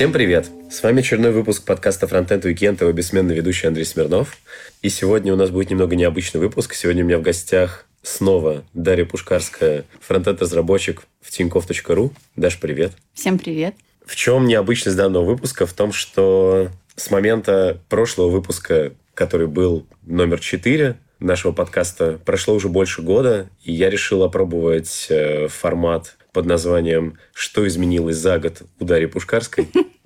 Всем привет! С вами очередной выпуск подкаста Frontend Weekend, его бессменный ведущий Андрей Смирнов. И сегодня у нас будет немного необычный выпуск. Сегодня у меня в гостях снова Дарья Пушкарская, фронтенд-разработчик в tinkoff.ru. Даш, привет! Всем привет! В чем необычность данного выпуска? В том, что с момента прошлого выпуска, который был номер 4, нашего подкаста прошло уже больше года, и я решил опробовать э, формат под названием «Что изменилось за год у Дарьи Пушкарской?»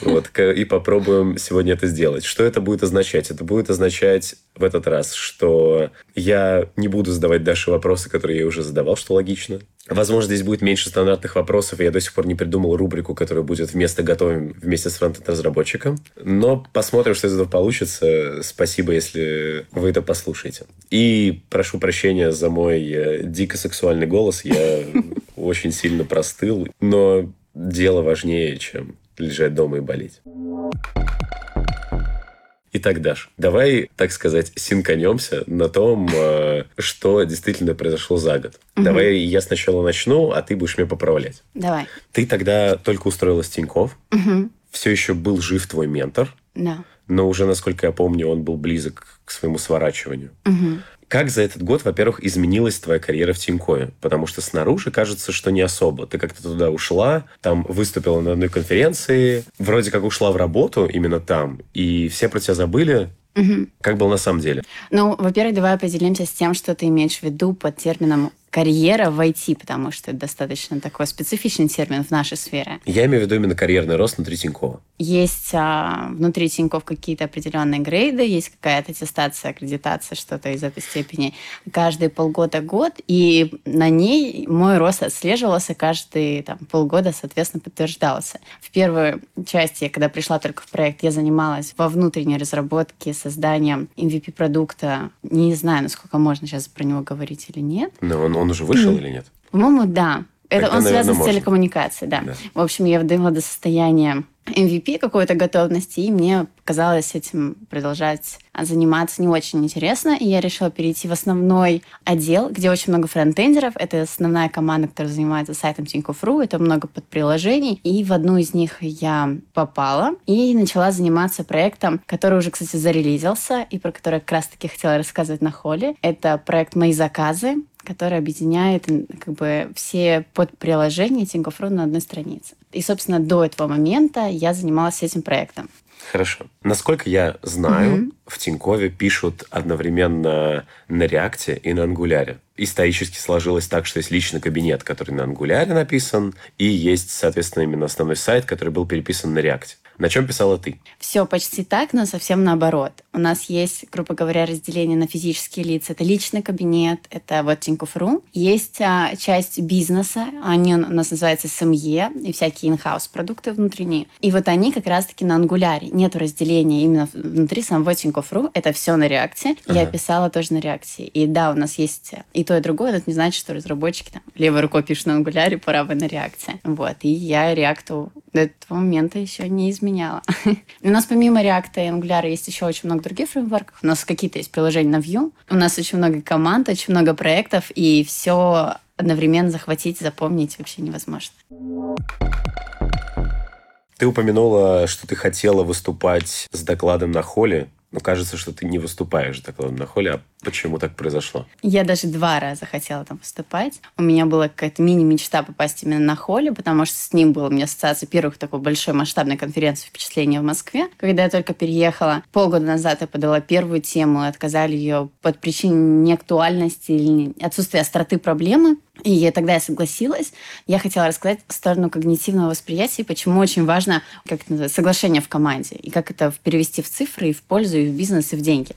Вот, и попробуем сегодня это сделать. Что это будет означать? Это будет означать в этот раз, что я не буду задавать Даше вопросы, которые я уже задавал, что логично. Возможно, здесь будет меньше стандартных вопросов, и я до сих пор не придумал рубрику, которая будет вместо готовим вместе с фронтенд-разработчиком. Но посмотрим, что из этого получится. Спасибо, если вы это послушаете. И прошу прощения за мой э, дико сексуальный голос. Я очень сильно простыл, но дело важнее, чем лежать дома и болеть. Итак, Даш, давай, так сказать, синканемся на том, э, что действительно произошло за год. Угу. Давай я сначала начну, а ты будешь меня поправлять. Давай. Ты тогда только устроилась в Тинькофф. Угу. Все еще был жив твой ментор. Да. Но уже, насколько я помню, он был близок к своему сворачиванию. Угу. Как за этот год, во-первых, изменилась твоя карьера в Тинькове? Потому что снаружи кажется, что не особо. Ты как-то туда ушла, там выступила на одной конференции, вроде как ушла в работу именно там, и все про тебя забыли, Угу. Как было на самом деле? Ну, во-первых, давай определимся с тем, что ты имеешь в виду под термином карьера в IT, потому что это достаточно такой специфичный термин в нашей сфере. Я имею в виду именно карьерный рост внутри Тинькова. Есть а, внутри Тиньков какие-то определенные грейды, есть какая-то аттестация, аккредитация, что-то из этой степени каждые полгода-год, и на ней мой рост отслеживался каждые там, полгода, соответственно, подтверждался. В первой части, когда пришла только в проект, я занималась во внутренней разработке, созданием MVP-продукта. Не знаю, насколько можно сейчас про него говорить или нет. Но он, он уже вышел или нет? По-моему, да. Это Тогда, он связан наверное, с телекоммуникацией, да. да. В общем, я довела до состояния MVP какой-то готовности, и мне казалось этим продолжать заниматься не очень интересно, и я решила перейти в основной отдел, где очень много фронтендеров. Это основная команда, которая занимается сайтом Tinkoff.ru, это много подприложений, и в одну из них я попала и начала заниматься проектом, который уже, кстати, зарелизился, и про который как раз-таки хотела рассказывать на холле. Это проект «Мои заказы», который объединяет как бы все подприложения Tinkoff.ru на одной странице. И, собственно, до этого момента я занималась этим проектом. Хорошо. Насколько я знаю, mm-hmm. в Тинькове пишут одновременно на Реакте и на Ангуляре. Исторически сложилось так, что есть личный кабинет, который на Ангуляре написан, и есть, соответственно, именно основной сайт, который был переписан на Реакте. На чем писала ты? Все почти так, но совсем наоборот. У нас есть, грубо говоря, разделение на физические лица. Это личный кабинет, это вот Тинькофф.ру. Есть а, часть бизнеса, они у нас называются СМЕ, и всякие инхаус продукты внутренние. И вот они как раз-таки на ангуляре. Нет разделения именно внутри самого Тинькофф.ру. Это все на реакте. Ага. Я писала тоже на реакции. И да, у нас есть и то, и другое. Но это не значит, что разработчики там левой рукой пишут на ангуляре, правой на реакции. Вот. И я реакту до этого момента еще не изменяла. У нас помимо React и Angular есть еще очень много других фреймворков. У нас какие-то есть приложения на Vue. У нас очень много команд, очень много проектов, и все одновременно захватить, запомнить вообще невозможно. Ты упомянула, что ты хотела выступать с докладом на холле. Но кажется, что ты не выступаешь докладом на холле, а Почему так произошло? Я даже два раза хотела там выступать. У меня была какая-то мини-мечта попасть именно на холле, потому что с ним была у меня ассоциация первых такой большой масштабной конференции впечатления в Москве. Когда я только переехала, полгода назад я подала первую тему, отказали ее под причиной неактуальности или отсутствия остроты проблемы. И тогда я согласилась. Я хотела рассказать сторону когнитивного восприятия, почему очень важно как это называется, соглашение в команде, и как это перевести в цифры, и в пользу, и в бизнес, и в деньги.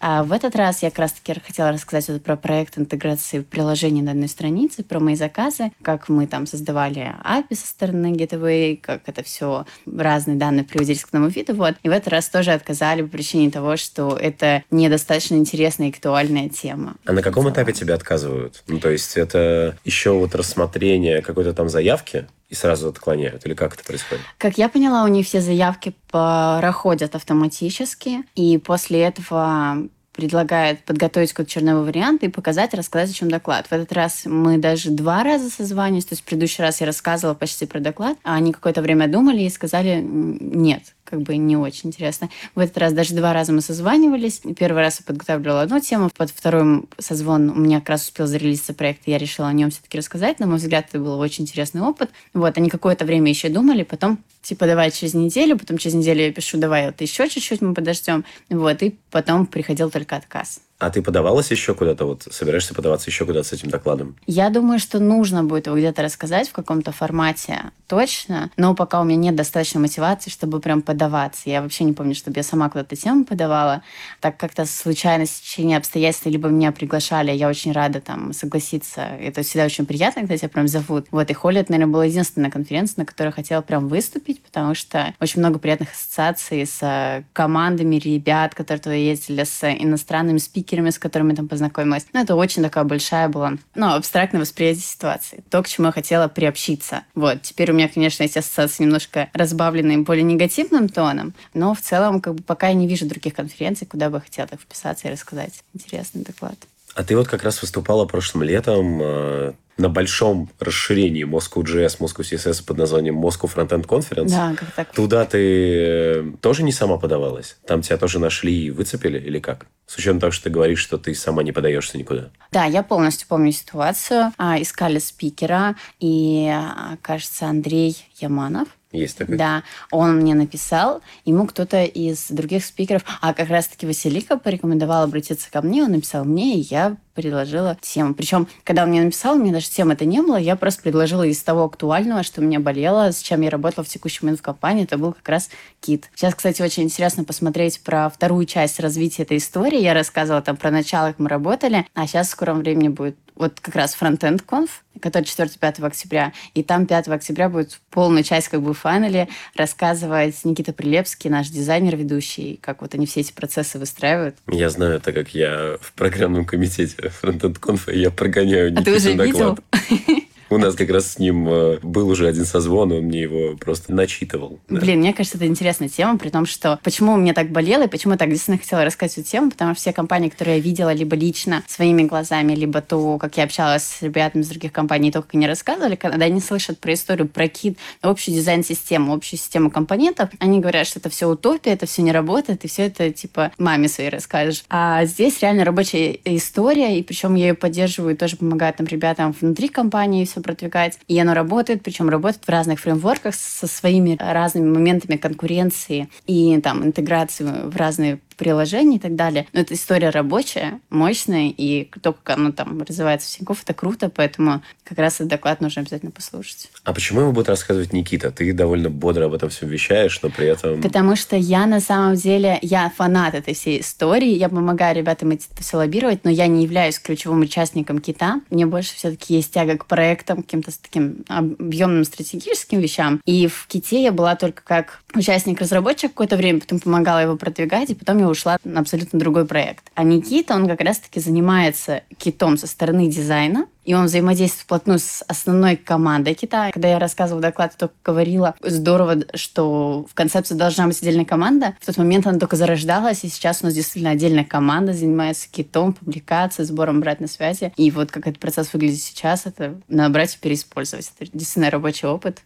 А в этот раз я как раз-таки хотела рассказать вот про проект интеграции приложений на одной странице, про мои заказы, как мы там создавали API со стороны Gateway, как это все разные данные приводились к одному виду. Вот. И в этот раз тоже отказали по причине того, что это недостаточно интересная и актуальная тема. А на каком этапе тебя отказывают? Ну, то есть это еще вот рассмотрение какой-то там заявки, и сразу отклоняют? Или как это происходит? Как я поняла, у них все заявки проходят автоматически, и после этого предлагает подготовить какой-то черновой вариант и показать, рассказать, о чем доклад. В этот раз мы даже два раза созванивались, то есть в предыдущий раз я рассказывала почти про доклад, а они какое-то время думали и сказали нет, как бы не очень интересно. В этот раз даже два раза мы созванивались. Первый раз я подготавливала одну тему, под вторым созвон у меня как раз успел зарелизиться проект, и я решила о нем все-таки рассказать. На мой взгляд, это был очень интересный опыт. Вот, они какое-то время еще думали, потом типа давай через неделю, потом через неделю я пишу, давай вот еще чуть-чуть мы подождем. Вот, и потом приходил только отказ. А ты подавалась еще куда-то? Вот собираешься подаваться еще куда-то с этим докладом? Я думаю, что нужно будет его где-то рассказать в каком-то формате точно, но пока у меня нет достаточной мотивации, чтобы прям подаваться. Я вообще не помню, чтобы я сама куда-то тему подавала. Так как-то случайно течение обстоятельств, либо меня приглашали, я очень рада там согласиться. Это всегда очень приятно, когда тебя прям зовут. Вот, и Холли, это, наверное, была единственная конференция, на которой я хотела прям выступить, потому что очень много приятных ассоциаций с э, командами ребят, которые туда ездили, с иностранными спикерами, спикерами, с которыми там познакомилась. Ну, это очень такая большая была, ну, абстрактное восприятие ситуации. То, к чему я хотела приобщиться. Вот. Теперь у меня, конечно, эти ассоциации немножко разбавлены более негативным тоном, но в целом, как бы, пока я не вижу других конференций, куда бы я хотела так вписаться и рассказать интересный доклад. А ты вот как раз выступала прошлым летом э, на большом расширении Moscow.js, Moscow CSS под названием Moscow Frontend Conference. Да, как так. Туда ты э, тоже не сама подавалась? Там тебя тоже нашли и выцепили или как? С учетом того, что ты говоришь, что ты сама не подаешься никуда. Да, я полностью помню ситуацию. А, искали спикера, и, а, кажется, Андрей Яманов есть такой? Да, он мне написал, ему кто-то из других спикеров, а как раз-таки Василика порекомендовал обратиться ко мне, он написал мне, и я предложила тему. Причем, когда он мне написал, у меня даже темы это не было, я просто предложила из того актуального, что меня болело, с чем я работала в текущий момент в компании, это был как раз кит. Сейчас, кстати, очень интересно посмотреть про вторую часть развития этой истории. Я рассказывала там про начало, как мы работали, а сейчас в скором времени будет вот как раз фронтенд конф, который 4-5 октября. И там 5 октября будет полная часть как бы фанеле рассказывать Никита Прилепский, наш дизайнер ведущий, как вот они все эти процессы выстраивают. Я знаю, так как я в программном комитете фронтенд конфа, я прогоняю Никиту А ты уже доклад. видел? У нас как раз с ним э, был уже один созвон, он мне его просто начитывал. да. Блин, мне кажется, это интересная тема, при том, что почему мне так болело и почему я так действительно хотела рассказать эту тему, потому что все компании, которые я видела либо лично своими глазами, либо то, как я общалась с ребятами из других компаний, то, как они рассказывали, когда они слышат про историю, про кит, общую дизайн-систему, общую систему компонентов, они говорят, что это все утопия, это все не работает, и все это, типа, маме своей расскажешь. А здесь реально рабочая история, и причем я ее поддерживаю, тоже помогаю там ребятам внутри компании все продвигать. И оно работает, причем работает в разных фреймворках со своими разными моментами конкуренции и там интеграции в разные приложения и так далее. Но эта история рабочая, мощная, и то, как оно там развивается в Тинькофф, это круто, поэтому как раз этот доклад нужно обязательно послушать. А почему его будет рассказывать Никита? Ты довольно бодро об этом всем вещаешь, но при этом... Потому что я на самом деле, я фанат этой всей истории, я помогаю ребятам это все лоббировать, но я не являюсь ключевым участником кита. Мне больше все-таки есть тяга к проектам, каким-то с таким объемным стратегическим вещам. И в ките я была только как участник-разработчик какое-то время, потом помогала его продвигать, и потом я ушла на абсолютно другой проект. А Никита, он как раз-таки занимается китом со стороны дизайна, и он взаимодействует вплотную с основной командой Китая. Когда я рассказывала доклад, я только говорила, здорово, что в концепции должна быть отдельная команда. В тот момент она только зарождалась, и сейчас у нас действительно отдельная команда занимается китом, публикацией, сбором обратной связи. И вот как этот процесс выглядит сейчас, это надо брать и переиспользовать. Это действительно рабочий опыт.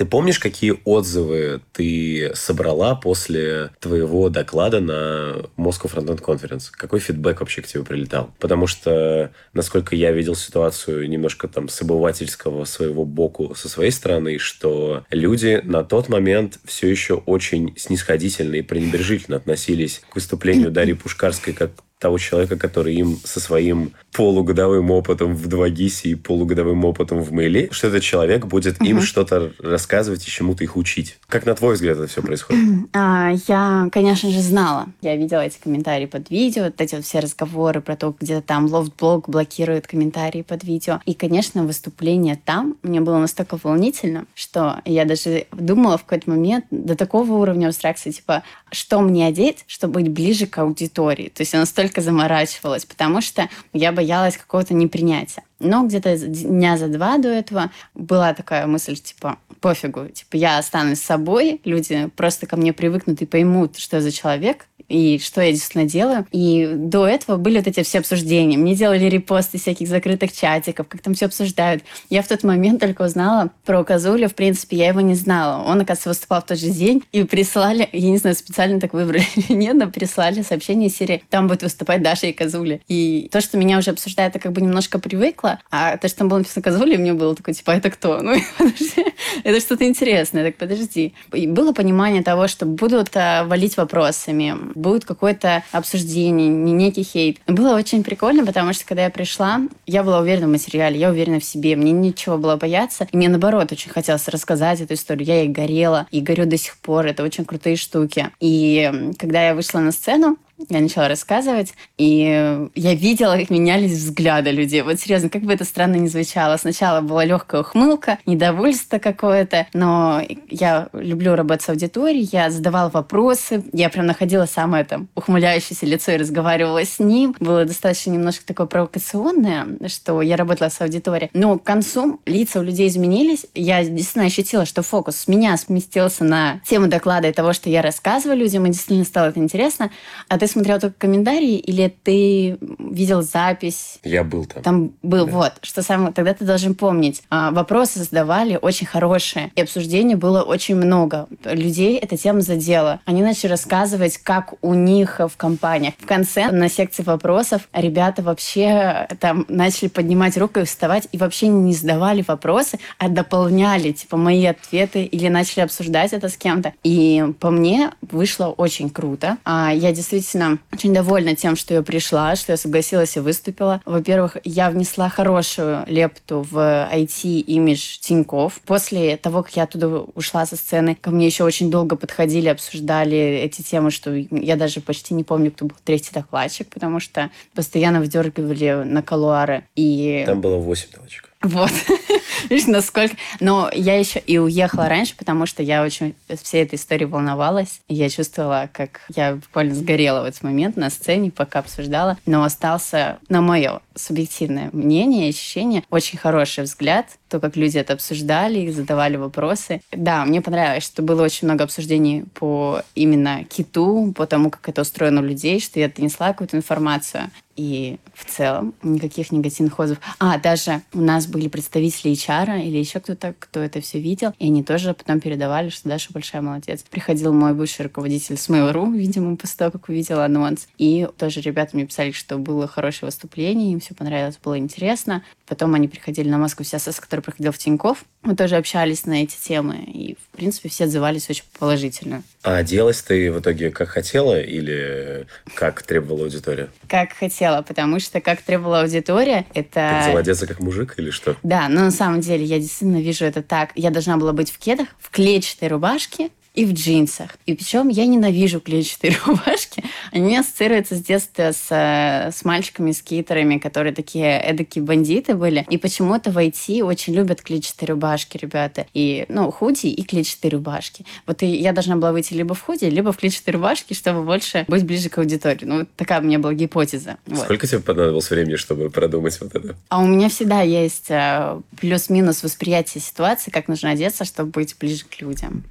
Ты помнишь, какие отзывы ты собрала после твоего доклада на Moscow Frontend Conference? Какой фидбэк вообще к тебе прилетал? Потому что, насколько я видел ситуацию немножко там с обывательского своего боку со своей стороны, что люди на тот момент все еще очень снисходительно и пренебрежительно относились к выступлению Дарьи Пушкарской как того человека, который им со своим полугодовым опытом в 2GIS и полугодовым опытом в Мейле, что этот человек будет им что-то рассказывать и чему-то их учить. Как на твой взгляд это все происходит? А, я, конечно же, знала. Я видела эти комментарии под видео, вот эти вот все разговоры про то, где там лофт-блог блокирует комментарии под видео. И, конечно, выступление там мне было настолько волнительно, что я даже думала в какой-то момент до такого уровня абстракции, типа, что мне одеть, чтобы быть ближе к аудитории. То есть я настолько заморачивалась, потому что я боялась какого-то непринятия. Но где-то дня за два до этого была такая мысль, типа, пофигу, типа, я останусь собой, люди просто ко мне привыкнут и поймут, что я за человек, и что я действительно делаю. И до этого были вот эти все обсуждения. Мне делали репосты всяких закрытых чатиков, как там все обсуждают. Я в тот момент только узнала про Казуля. В принципе, я его не знала. Он, оказывается, выступал в тот же день. И прислали, я не знаю, специально так выбрали или нет, но прислали сообщение серии «Там будет выступать Даша и Казуля». И то, что меня уже обсуждают, я как бы немножко привыкла. А то, что там было написано Казуля, мне было такое, типа, «А это кто? Ну, подожди, это что-то интересное. Так, подожди. И было понимание того, что будут а, валить вопросами, будет какое-то обсуждение, не некий хейт. Было очень прикольно, потому что когда я пришла, я была уверена в материале, я уверена в себе, мне ничего было бояться. И мне, наоборот, очень хотелось рассказать эту историю. Я ей горела, и горю до сих пор. Это очень крутые штуки. И когда я вышла на сцену, я начала рассказывать, и я видела, как менялись взгляды людей. Вот серьезно, как бы это странно ни звучало. Сначала была легкая ухмылка, недовольство какое-то, но я люблю работать с аудиторией, я задавала вопросы, я прям находила самое там ухмыляющееся лицо и разговаривала с ним. Было достаточно немножко такое провокационное, что я работала с аудиторией. Но к концу лица у людей изменились. Я действительно ощутила, что фокус с меня сместился на тему доклада и того, что я рассказываю людям, и действительно стало это интересно. А ты смотрел только комментарии или ты видел запись? Я был там. Там был, да. вот. Что самое, тогда ты должен помнить. А, вопросы задавали очень хорошие, и обсуждений было очень много. Людей эта тема задела. Они начали рассказывать, как у них в компаниях. В конце, на секции вопросов, ребята вообще там начали поднимать руку и вставать, и вообще не задавали вопросы, а дополняли, типа, мои ответы, или начали обсуждать это с кем-то. И по мне вышло очень круто. А я действительно действительно очень довольна тем, что я пришла, что я согласилась и выступила. Во-первых, я внесла хорошую лепту в IT-имидж Тиньков. После того, как я оттуда ушла со сцены, ко мне еще очень долго подходили, обсуждали эти темы, что я даже почти не помню, кто был третий докладчик, потому что постоянно вдергивали на колуары. И... Там было 8 докладчиков. Вот. Видишь, насколько... Но я еще и уехала раньше, потому что я очень всей этой истории волновалась. Я чувствовала, как я буквально сгорела в этот момент на сцене, пока обсуждала. Но остался, на мое субъективное мнение, ощущение, очень хороший взгляд то, как люди это обсуждали, задавали вопросы. Да, мне понравилось, что было очень много обсуждений по именно киту, по тому, как это устроено у людей, что я донесла какую-то информацию. И в целом никаких негативных отзывов. А, даже у нас были представители HR или еще кто-то, кто это все видел, и они тоже потом передавали, что Даша большая молодец. Приходил мой бывший руководитель с Mail.ru, видимо, после того, как увидел анонс. И тоже ребята мне писали, что было хорошее выступление, им все понравилось, было интересно. Потом они приходили на Москву, вся СС, который проходил в Тиньков. Мы тоже общались на эти темы. И, в принципе, все отзывались очень положительно. А оделась ты в итоге как хотела или как требовала аудитория? Как хотела, потому что как требовала аудитория, это... Ты одеться как мужик или что? Да, но на самом деле я действительно вижу это так. Я должна была быть в кедах, в клетчатой рубашке, и в джинсах. И причем я ненавижу клетчатые рубашки. Они ассоциируются с детства с, э, с мальчиками-скейтерами, которые такие эдакие бандиты были. И почему-то в IT очень любят клетчатые рубашки, ребята. И, ну, худи и клетчатые рубашки. Вот и я должна была выйти либо в худи, либо в клетчатой рубашке, чтобы больше быть ближе к аудитории. Ну, вот такая у меня была гипотеза. Вот. Сколько тебе понадобилось времени, чтобы продумать вот это? А у меня всегда есть э, плюс-минус восприятие ситуации, как нужно одеться, чтобы быть ближе к людям.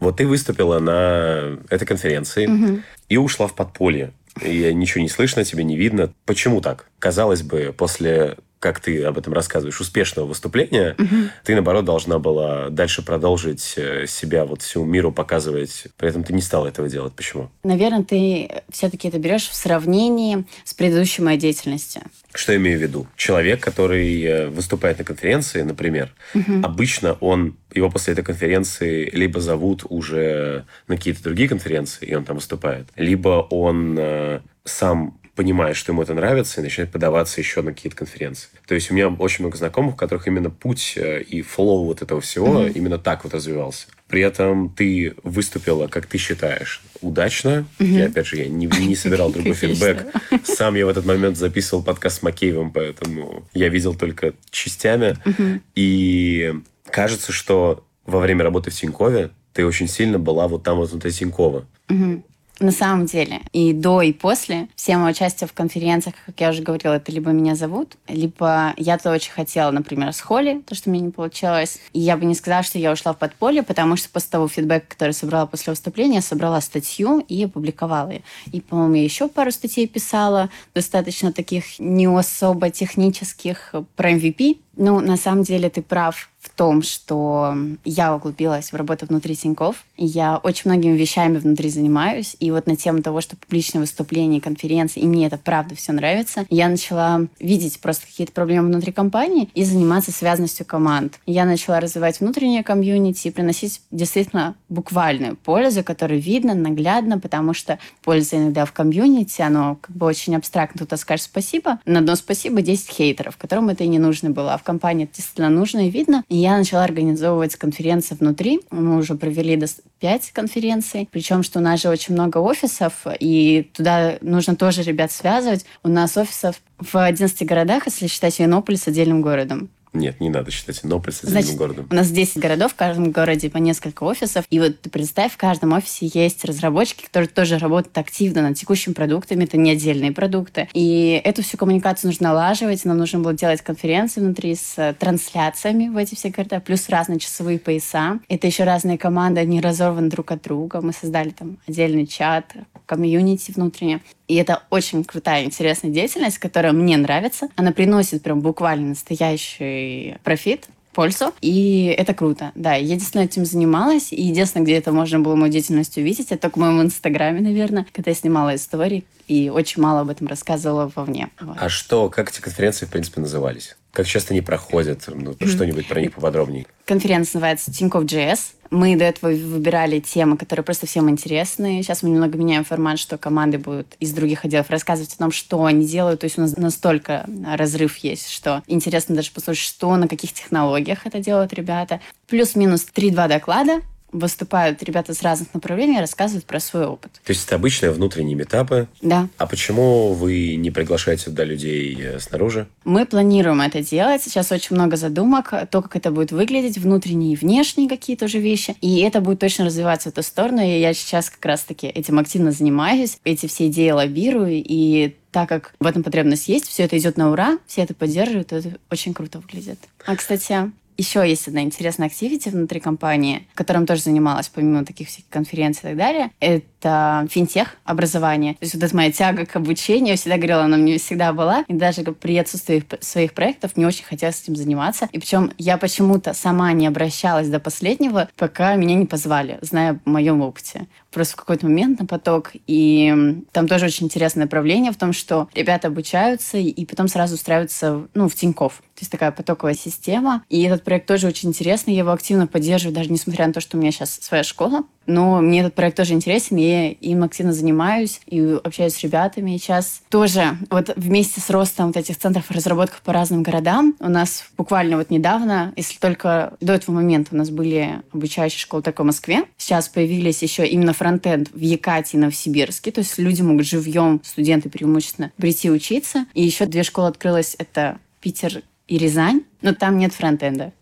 Вот ты выступила на этой конференции угу. и ушла в подполье. И ничего не слышно, тебе не видно. Почему так? Казалось бы, после как ты об этом рассказываешь, успешного выступления, угу. ты, наоборот, должна была дальше продолжить э, себя вот всему миру показывать. При этом ты не стала этого делать. Почему? Наверное, ты все-таки это берешь в сравнении с предыдущей моей деятельностью. Что я имею в виду? Человек, который э, выступает на конференции, например, угу. обычно он его после этой конференции либо зовут уже на какие-то другие конференции, и он там выступает, либо он э, сам понимает, что ему это нравится, и начинает подаваться еще на какие-то конференции. То есть у меня очень много знакомых, у которых именно путь э, и флоу вот этого всего mm-hmm. именно так вот развивался. При этом ты выступила, как ты считаешь, удачно. Mm-hmm. И опять же, я не, не собирал другой фидбэк. Сам я в этот момент записывал подкаст с Макеевым, поэтому я видел только частями. Mm-hmm. И кажется, что во время работы в Тинькове ты очень сильно была вот там вот внутри Тинькова. Угу. На самом деле, и до, и после, все мои участия в конференциях, как я уже говорила, это либо меня зовут, либо я-то очень хотела, например, с Холли, то, что мне не получилось. И я бы не сказала, что я ушла в подполье, потому что после того фидбэка, который собрала после выступления, я собрала статью и опубликовала ее. И, по-моему, я еще пару статей писала, достаточно таких не особо технических про MVP. Ну, на самом деле, ты прав в том, что я углубилась в работу внутри Тинькофф. Я очень многими вещами внутри занимаюсь. И вот на тему того, что публичные выступления, конференции, и мне это правда все нравится, я начала видеть просто какие-то проблемы внутри компании и заниматься связанностью команд. Я начала развивать внутреннее комьюнити и приносить действительно буквальную пользу, которую видно, наглядно, потому что польза иногда в комьюнити, оно как бы очень абстрактно. Кто-то скажет спасибо, на одно спасибо 10 хейтеров, которым это и не нужно было. А в компании это действительно нужно и видно. И я начала организовывать конференции внутри. Мы уже провели до 5 конференций. Причем, что у нас же очень много офисов, и туда нужно тоже ребят связывать. У нас офисов в 11 городах, если считать Янополис отдельным городом. Нет, не надо считать Иннополис отдельным городом. У нас 10 городов, в каждом городе по несколько офисов. И вот ты представь, в каждом офисе есть разработчики, которые тоже работают активно над текущими продуктами. Это не отдельные продукты. И эту всю коммуникацию нужно налаживать. Нам нужно было делать конференции внутри с трансляциями в эти все города, плюс разные часовые пояса. Это еще разные команды, они разорваны друг от друга. Мы создали там отдельный чат, комьюнити внутреннее. И это очень крутая, интересная деятельность, которая мне нравится. Она приносит прям буквально настоящий профит, пользу. И это круто. Да, я действительно этим занималась. И единственное, где это можно было мою деятельность увидеть, это только в моем инстаграме, наверное, когда я снимала истории и очень мало об этом рассказывала вовне. А что, как эти конференции, в принципе, назывались? Как часто они проходят? Ну, что-нибудь про них поподробнее. Конференция называется Тинькофф JS. Мы до этого выбирали темы, которые просто всем интересны. Сейчас мы немного меняем формат, что команды будут из других отделов рассказывать о том, что они делают. То есть у нас настолько разрыв есть, что интересно даже послушать, что, на каких технологиях это делают ребята. Плюс-минус 3-2 доклада выступают ребята с разных направлений рассказывают про свой опыт. То есть это обычные внутренние метапы? Да. А почему вы не приглашаете туда людей э, снаружи? Мы планируем это делать. Сейчас очень много задумок, то, как это будет выглядеть, внутренние и внешние какие-то уже вещи. И это будет точно развиваться в эту сторону. И я сейчас как раз-таки этим активно занимаюсь, эти все идеи лоббирую. И так как в этом потребность есть, все это идет на ура, все это поддерживают, это очень круто выглядит. А, кстати, еще есть одна интересная активити внутри компании, которым тоже занималась, помимо таких всяких конференций и так далее. Это финтех образование. То есть вот эта моя тяга к обучению, я всегда говорила, она мне всегда была. И даже при отсутствии своих проектов мне очень хотелось этим заниматься. И причем я почему-то сама не обращалась до последнего, пока меня не позвали, зная о моем опыте просто в какой-то момент на поток. И там тоже очень интересное направление в том, что ребята обучаются и потом сразу устраиваются ну, в Тинькофф. То есть такая потоковая система. И этот проект тоже очень интересный. Я его активно поддерживаю, даже несмотря на то, что у меня сейчас своя школа. Но мне этот проект тоже интересен, я им активно занимаюсь и общаюсь с ребятами. Сейчас тоже вот вместе с ростом вот этих центров разработки по разным городам у нас буквально вот недавно, если только до этого момента у нас были обучающие школы только в Москве, сейчас появились еще именно фронтенд в Якатии, Новосибирске, то есть люди могут живьем, студенты преимущественно, прийти учиться. И еще две школы открылось, это Питер и Рязань, но там нет фронтенда.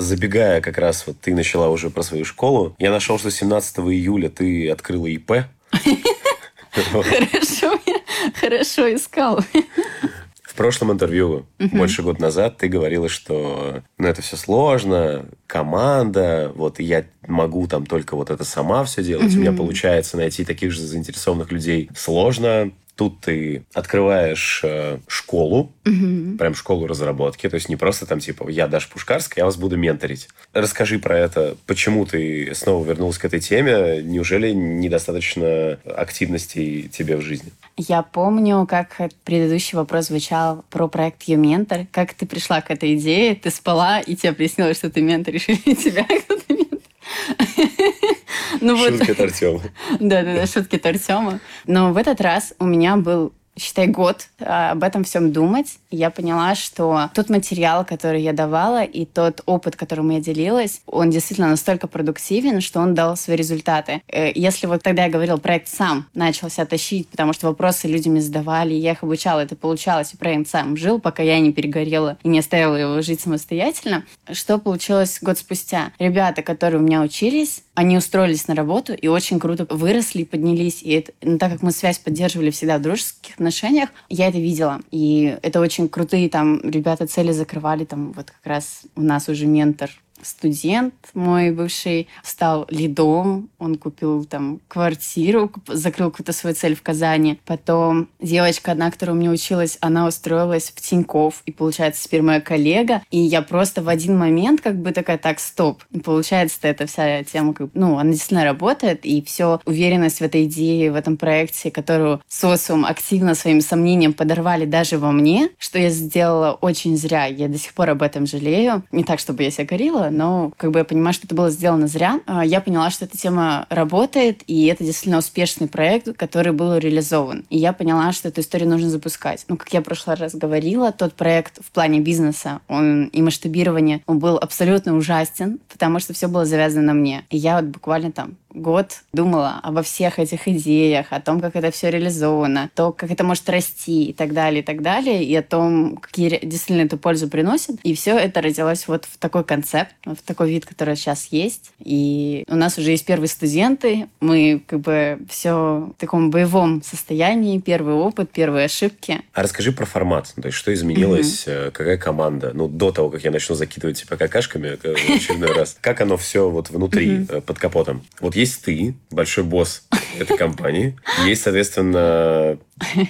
Забегая как раз, вот ты начала уже про свою школу, я нашел, что 17 июля ты открыла ИП. Хорошо, хорошо искал. В прошлом интервью, угу. больше года назад, ты говорила, что ну, это все сложно, команда, вот я могу там только вот это сама все делать, угу. у меня получается найти таких же заинтересованных людей сложно, Тут ты открываешь э, школу, угу. прям школу разработки, то есть не просто там типа я Даша Пушкарская, я вас буду менторить. Расскажи про это, почему ты снова вернулась к этой теме, неужели недостаточно активности тебе в жизни? Я помню, как предыдущий вопрос звучал про проект «Ее ментор». Как ты пришла к этой идее? Ты спала, и тебе приснилось, что ты ментор, решили тебя кто-то ментор. Ну, шутки вот... от Артема. Да-да-да, шутки от Артема. Но в этот раз у меня был считай, год а, об этом всем думать. И я поняла, что тот материал, который я давала, и тот опыт, которым я делилась, он действительно настолько продуктивен, что он дал свои результаты. Э, если вот тогда я говорил, проект сам начался тащить, потому что вопросы людьми задавали, я их обучала, это получалось, и проект сам жил, пока я не перегорела и не оставила его жить самостоятельно. Что получилось год спустя? Ребята, которые у меня учились, они устроились на работу и очень круто выросли, поднялись. И это, ну, так как мы связь поддерживали всегда в дружеских отношениях, я это видела. И это очень крутые там ребята цели закрывали. Там вот как раз у нас уже ментор студент мой бывший стал лидом, он купил там квартиру, закрыл какую-то свою цель в Казани. Потом девочка одна, которая у меня училась, она устроилась в Тиньков, и получается теперь моя коллега, и я просто в один момент как бы такая, так, стоп. И получается эта вся тема, как, ну, она действительно работает, и все уверенность в этой идее, в этом проекте, которую социум активно своим сомнением подорвали даже во мне, что я сделала очень зря. Я до сих пор об этом жалею. Не так, чтобы я себя корила, но как бы я понимаю, что это было сделано зря. А, я поняла, что эта тема работает, и это действительно успешный проект, который был реализован. И я поняла, что эту историю нужно запускать. Ну, как я в прошлый раз говорила, тот проект в плане бизнеса он, и масштабирования, он был абсолютно ужасен, потому что все было завязано на мне. И я вот буквально там год думала обо всех этих идеях, о том, как это все реализовано, то, как это может расти и так далее, и так далее, и о том, какие действительно эту пользу приносит. И все это родилось вот в такой концепт, в такой вид, который сейчас есть. И у нас уже есть первые студенты, мы как бы все в таком боевом состоянии, первый опыт, первые ошибки. А расскажи про формат, то есть что изменилось, mm-hmm. какая команда, ну, до того, как я начну закидывать тебя какашками в очередной раз, как оно все вот внутри, э, под капотом. Вот есть ты, большой босс этой компании, есть, соответственно,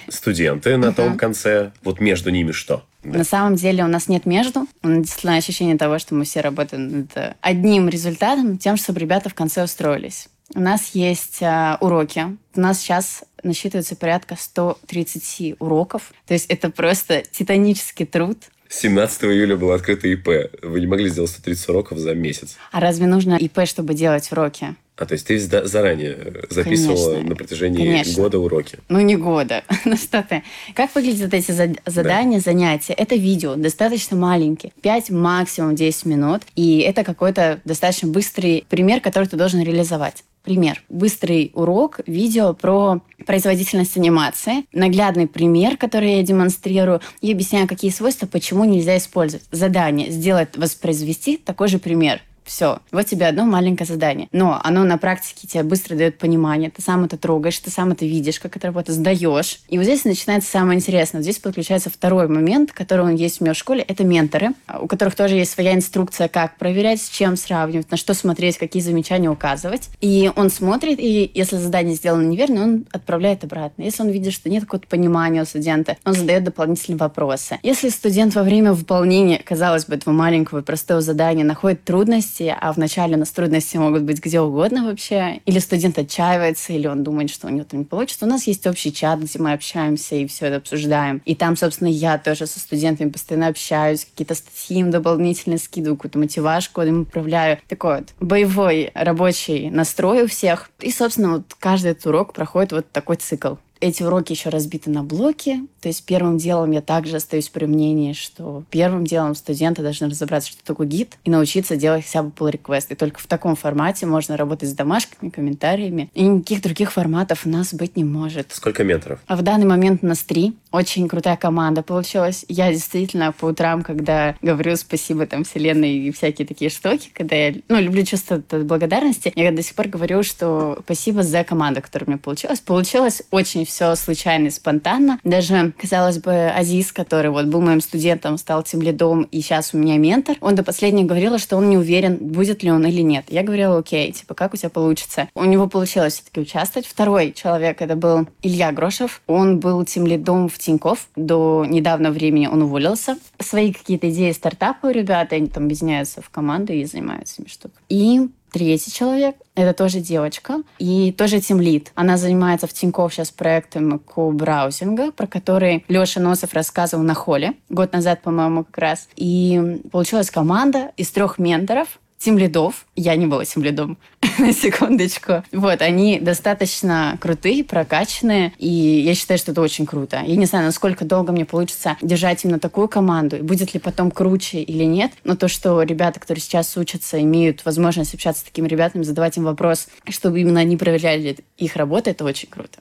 студенты на том конце. Вот между ними что? Да. На самом деле у нас нет между. У нас действительно ощущение того, что мы все работаем над одним результатом, тем, чтобы ребята в конце устроились. У нас есть э, уроки. У нас сейчас насчитывается порядка 130 уроков. То есть это просто титанический труд. 17 июля было открыто ИП. Вы не могли сделать 130 уроков за месяц. А разве нужно ИП, чтобы делать уроки? А, то есть ты заранее записывала Конечно. на протяжении Конечно. года уроки? Ну, не года. ну, что ты. Как выглядят эти задания, да. занятия? Это видео, достаточно маленькие. 5, максимум 10 минут. И это какой-то достаточно быстрый пример, который ты должен реализовать. Пример. Быстрый урок, видео про производительность анимации. Наглядный пример, который я демонстрирую. И объясняю, какие свойства, почему нельзя использовать. Задание. Сделать, воспроизвести такой же пример. Все. Вот тебе одно маленькое задание. Но оно на практике тебе быстро дает понимание. Ты сам это трогаешь, ты сам это видишь, как это работает, сдаешь. И вот здесь начинается самое интересное. Здесь подключается второй момент, который он есть у меня в школе. Это менторы, у которых тоже есть своя инструкция, как проверять, с чем сравнивать, на что смотреть, какие замечания указывать. И он смотрит, и если задание сделано неверно, он отправляет обратно. Если он видит, что нет какого-то понимания у студента, он задает дополнительные вопросы. Если студент во время выполнения, казалось бы, этого маленького простого задания находит трудности, трудности, а вначале у нас трудности могут быть где угодно вообще. Или студент отчаивается, или он думает, что у него там не получится. У нас есть общий чат, где мы общаемся и все это обсуждаем. И там, собственно, я тоже со студентами постоянно общаюсь, какие-то статьи им дополнительно скидываю, какую-то мотивашку им управляю. Такой вот боевой рабочий настрой у всех. И, собственно, вот каждый этот урок проходит вот такой цикл. Эти уроки еще разбиты на блоки. То есть первым делом я также остаюсь при мнении, что первым делом студенты должны разобраться, что такое гид, и научиться делать хотя бы pull request. И только в таком формате можно работать с домашками, комментариями. И никаких других форматов у нас быть не может. Сколько метров? А в данный момент у нас три. Очень крутая команда получилась. Я действительно по утрам, когда говорю спасибо там вселенной и всякие такие штуки, когда я ну, люблю чувство благодарности, я до сих пор говорю, что спасибо за команду, которая у меня получилась. Получилось очень все случайно и спонтанно. Даже, казалось бы, Азиз, который вот был моим студентом, стал тем лидом, и сейчас у меня ментор, он до последнего говорил, что он не уверен, будет ли он или нет. Я говорила, окей, типа, как у тебя получится? У него получилось все-таки участвовать. Второй человек, это был Илья Грошев. Он был тем лидом в Тинькофф. До недавнего времени он уволился. Свои какие-то идеи стартапа у ребят, они там объединяются в команды и занимаются ими штукой. И Третий человек — это тоже девочка и тоже тимлит. Она занимается в Тинькофф сейчас проектом ко-браузинга, про который Леша Носов рассказывал на холле год назад, по-моему, как раз. И получилась команда из трех менторов, тимлидов. Я не была тимлидом, на секундочку. Вот, они достаточно крутые, прокачанные, и я считаю, что это очень круто. Я не знаю, насколько долго мне получится держать именно такую команду, и будет ли потом круче или нет, но то, что ребята, которые сейчас учатся, имеют возможность общаться с такими ребятами, задавать им вопрос, чтобы именно они проверяли их работу, это очень круто.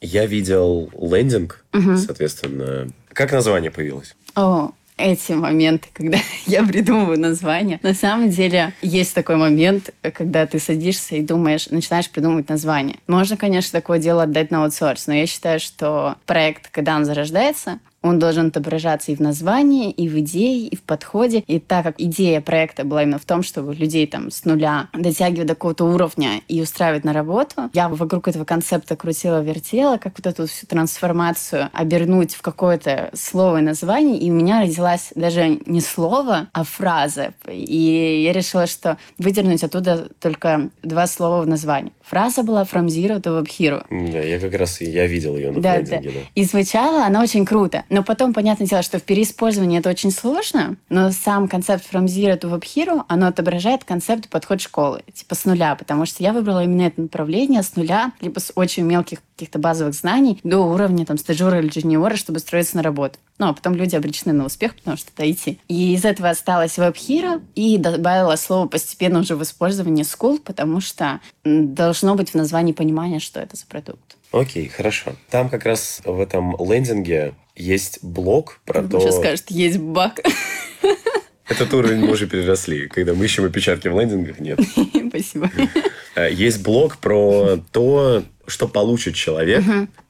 Я видел лендинг, угу. соответственно. Как название появилось? О, эти моменты, когда я придумываю название. На самом деле есть такой момент, когда ты садишься и думаешь, начинаешь придумывать название. Можно, конечно, такое дело отдать на аутсорс, но я считаю, что проект, когда он зарождается, он должен отображаться и в названии, и в идее, и в подходе. И так как идея проекта была именно в том, чтобы людей там с нуля дотягивать до какого-то уровня и устраивать на работу, я вокруг этого концепта крутила-вертела, как вот эту всю трансформацию обернуть в какое-то слово и название. И у меня родилась даже не слово, а фраза. И я решила, что выдернуть оттуда только два слова в названии. Фраза была «From Zero to Web Hero». Да, я как раз я видел ее на да, да. да. И звучала она очень круто. Но потом, понятное дело, что в переиспользовании это очень сложно, но сам концепт From Zero to Web Hero, оно отображает концепт подход школы, типа с нуля, потому что я выбрала именно это направление с нуля, либо с очень мелких каких-то базовых знаний до уровня там стажера или джуниора, чтобы строиться на работу. Ну, а потом люди обречены на успех, потому что это IT. И из этого осталось Web Hero и добавила слово постепенно уже в использовании School, потому что должно быть в названии понимание, что это за продукт. Окей, хорошо. Там как раз в этом лендинге есть блок про Он то... Сейчас скажет, есть баг. Этот уровень мы уже переросли. Когда мы ищем опечатки в лендингах, нет. Спасибо. Э, есть блок про то, что получит человек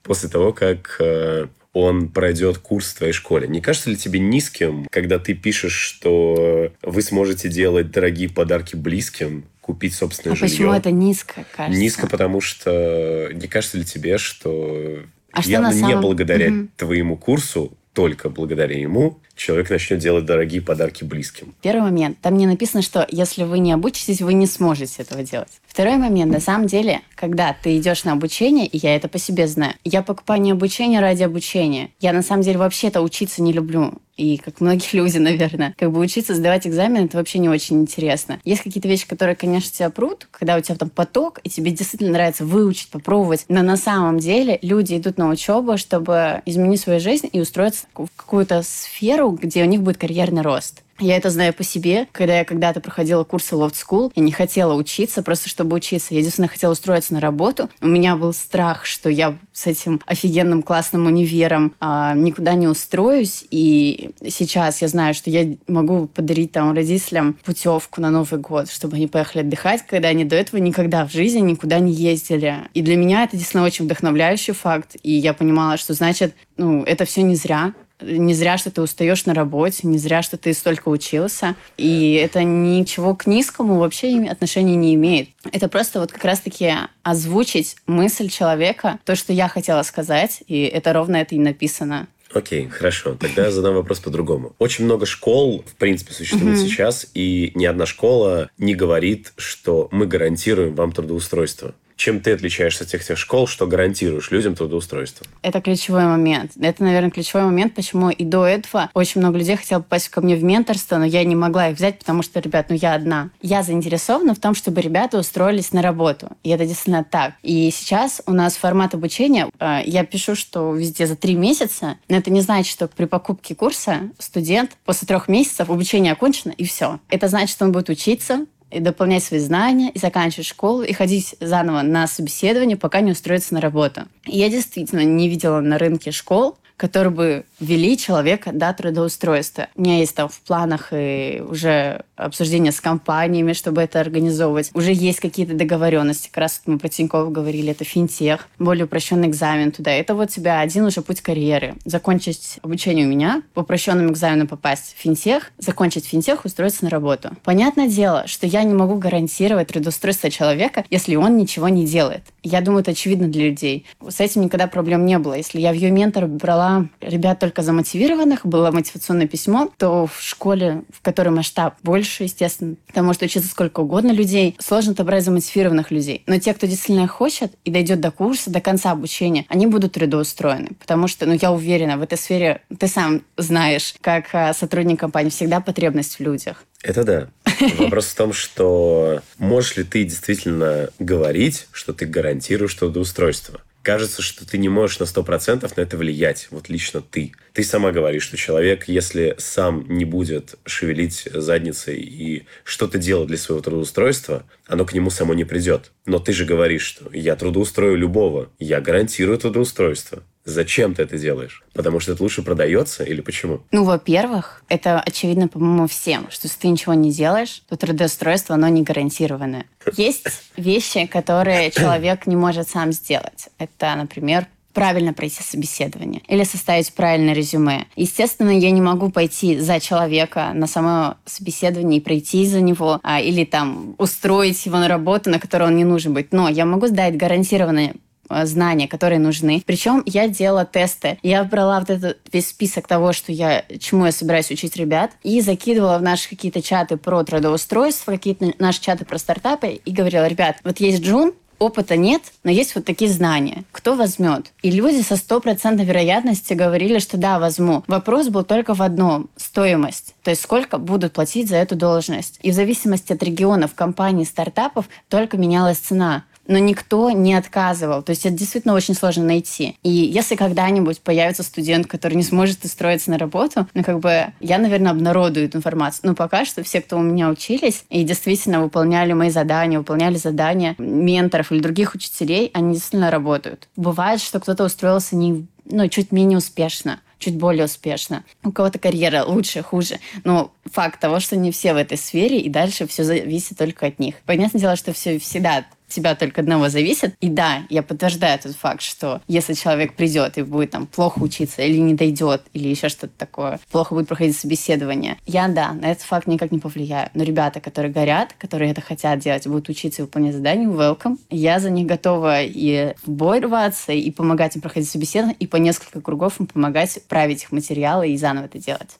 после того, как э, он пройдет курс в твоей школе. Не кажется ли тебе низким, когда ты пишешь, что вы сможете делать дорогие подарки близким, купить собственное а жилье? почему это низко, кажется? Низко, потому что не кажется ли тебе, что а явно что самом... не благодаря угу. твоему курсу, только благодаря ему человек начнет делать дорогие подарки близким. Первый момент. Там не написано, что если вы не обучитесь, вы не сможете этого делать. Второй момент. На самом деле, когда ты идешь на обучение, и я это по себе знаю, я покупаю не обучение ради обучения. Я на самом деле вообще-то учиться не люблю. И как многие люди, наверное, как бы учиться сдавать экзамен, это вообще не очень интересно. Есть какие-то вещи, которые, конечно, тебя прут, когда у тебя там поток, и тебе действительно нравится выучить, попробовать. Но на самом деле люди идут на учебу, чтобы изменить свою жизнь и устроиться в какую-то сферу, сферу, где у них будет карьерный рост. Я это знаю по себе. Когда я когда-то проходила курсы Loft School, я не хотела учиться, просто чтобы учиться. Я единственное хотела устроиться на работу. У меня был страх, что я с этим офигенным классным универом а, никуда не устроюсь. И сейчас я знаю, что я могу подарить там родителям путевку на Новый год, чтобы они поехали отдыхать, когда они до этого никогда в жизни никуда не ездили. И для меня это действительно очень вдохновляющий факт. И я понимала, что значит, ну, это все не зря не зря, что ты устаешь на работе, не зря, что ты столько учился. И это ничего к низкому вообще отношения не имеет. Это просто вот как раз-таки озвучить мысль человека, то, что я хотела сказать, и это ровно это и написано. Окей, хорошо. Тогда я задам вопрос по-другому. Очень много школ, в принципе, существует mm-hmm. сейчас, и ни одна школа не говорит, что мы гарантируем вам трудоустройство. Чем ты отличаешься от тех тех школ, что гарантируешь людям трудоустройство? Это ключевой момент. Это, наверное, ключевой момент, почему и до этого очень много людей хотело попасть ко мне в менторство, но я не могла их взять, потому что, ребят, ну я одна. Я заинтересована в том, чтобы ребята устроились на работу. И это действительно так. И сейчас у нас формат обучения, э, я пишу, что везде за три месяца, но это не значит, что при покупке курса студент после трех месяцев обучение окончено, и все. Это значит, что он будет учиться, и дополнять свои знания, и заканчивать школу, и ходить заново на собеседование, пока не устроиться на работу. И я действительно не видела на рынке школ, которые бы вели человека до трудоустройства. У меня есть там в планах и уже обсуждение с компаниями, чтобы это организовывать. Уже есть какие-то договоренности. Как раз мы про Тинькофф говорили, это финтех, более упрощенный экзамен туда. Это вот тебя один уже путь карьеры. Закончить обучение у меня, по упрощенному экзамену попасть в финтех, закончить финтех, устроиться на работу. Понятное дело, что я не могу гарантировать трудоустройство человека, если он ничего не делает. Я думаю, это очевидно для людей. С этим никогда проблем не было. Если я в ее ментор брала брала ребят только замотивированных, было мотивационное письмо, то в школе, в которой масштаб больше, естественно, там может учиться сколько угодно людей, сложно отобрать замотивированных людей. Но те, кто действительно хочет и дойдет до курса, до конца обучения, они будут трудоустроены. Потому что, ну, я уверена, в этой сфере ты сам знаешь, как а, сотрудник компании, всегда потребность в людях. Это да. Вопрос в том, что можешь ли ты действительно говорить, что ты гарантируешь трудоустройство? Кажется, что ты не можешь на 100% на это влиять, вот лично ты. Ты сама говоришь, что человек, если сам не будет шевелить задницей и что-то делать для своего трудоустройства, оно к нему само не придет. Но ты же говоришь, что я трудоустрою любого, я гарантирую трудоустройство. Зачем ты это делаешь? Потому что это лучше продается или почему? Ну, во-первых, это очевидно, по-моему, всем, что если ты ничего не делаешь, то трудоустройство, оно не гарантированное. Есть вещи, которые человек не может сам сделать. Это, например, правильно пройти собеседование или составить правильное резюме. Естественно, я не могу пойти за человека на само собеседование и пройти за него, а, или там устроить его на работу, на которую он не нужен быть. Но я могу сдать гарантированное Э, знания, которые нужны. Причем я делала тесты. Я брала вот этот весь список того, что я, чему я собираюсь учить ребят, и закидывала в наши какие-то чаты про трудоустройство, какие-то наши чаты про стартапы, и говорила, ребят, вот есть Джун, опыта нет, но есть вот такие знания. Кто возьмет? И люди со стопроцентной вероятностью говорили, что да, возьму. Вопрос был только в одном – стоимость. То есть сколько будут платить за эту должность. И в зависимости от регионов, компаний, стартапов только менялась цена но никто не отказывал. То есть это действительно очень сложно найти. И если когда-нибудь появится студент, который не сможет устроиться на работу, ну, как бы я, наверное, обнародую эту информацию. Но пока что все, кто у меня учились и действительно выполняли мои задания, выполняли задания менторов или других учителей, они действительно работают. Бывает, что кто-то устроился не, ну, чуть менее успешно чуть более успешно. У кого-то карьера лучше, хуже. Но факт того, что не все в этой сфере, и дальше все зависит только от них. Понятное дело, что все всегда тебя только одного зависит. И да, я подтверждаю этот факт, что если человек придет и будет там плохо учиться или не дойдет, или еще что-то такое, плохо будет проходить собеседование, я, да, на этот факт никак не повлияю. Но ребята, которые горят, которые это хотят делать, будут учиться и выполнять задания, welcome. Я за них готова и в бой рваться, и помогать им проходить собеседование, и по несколько кругов им помогать править их материалы и заново это делать.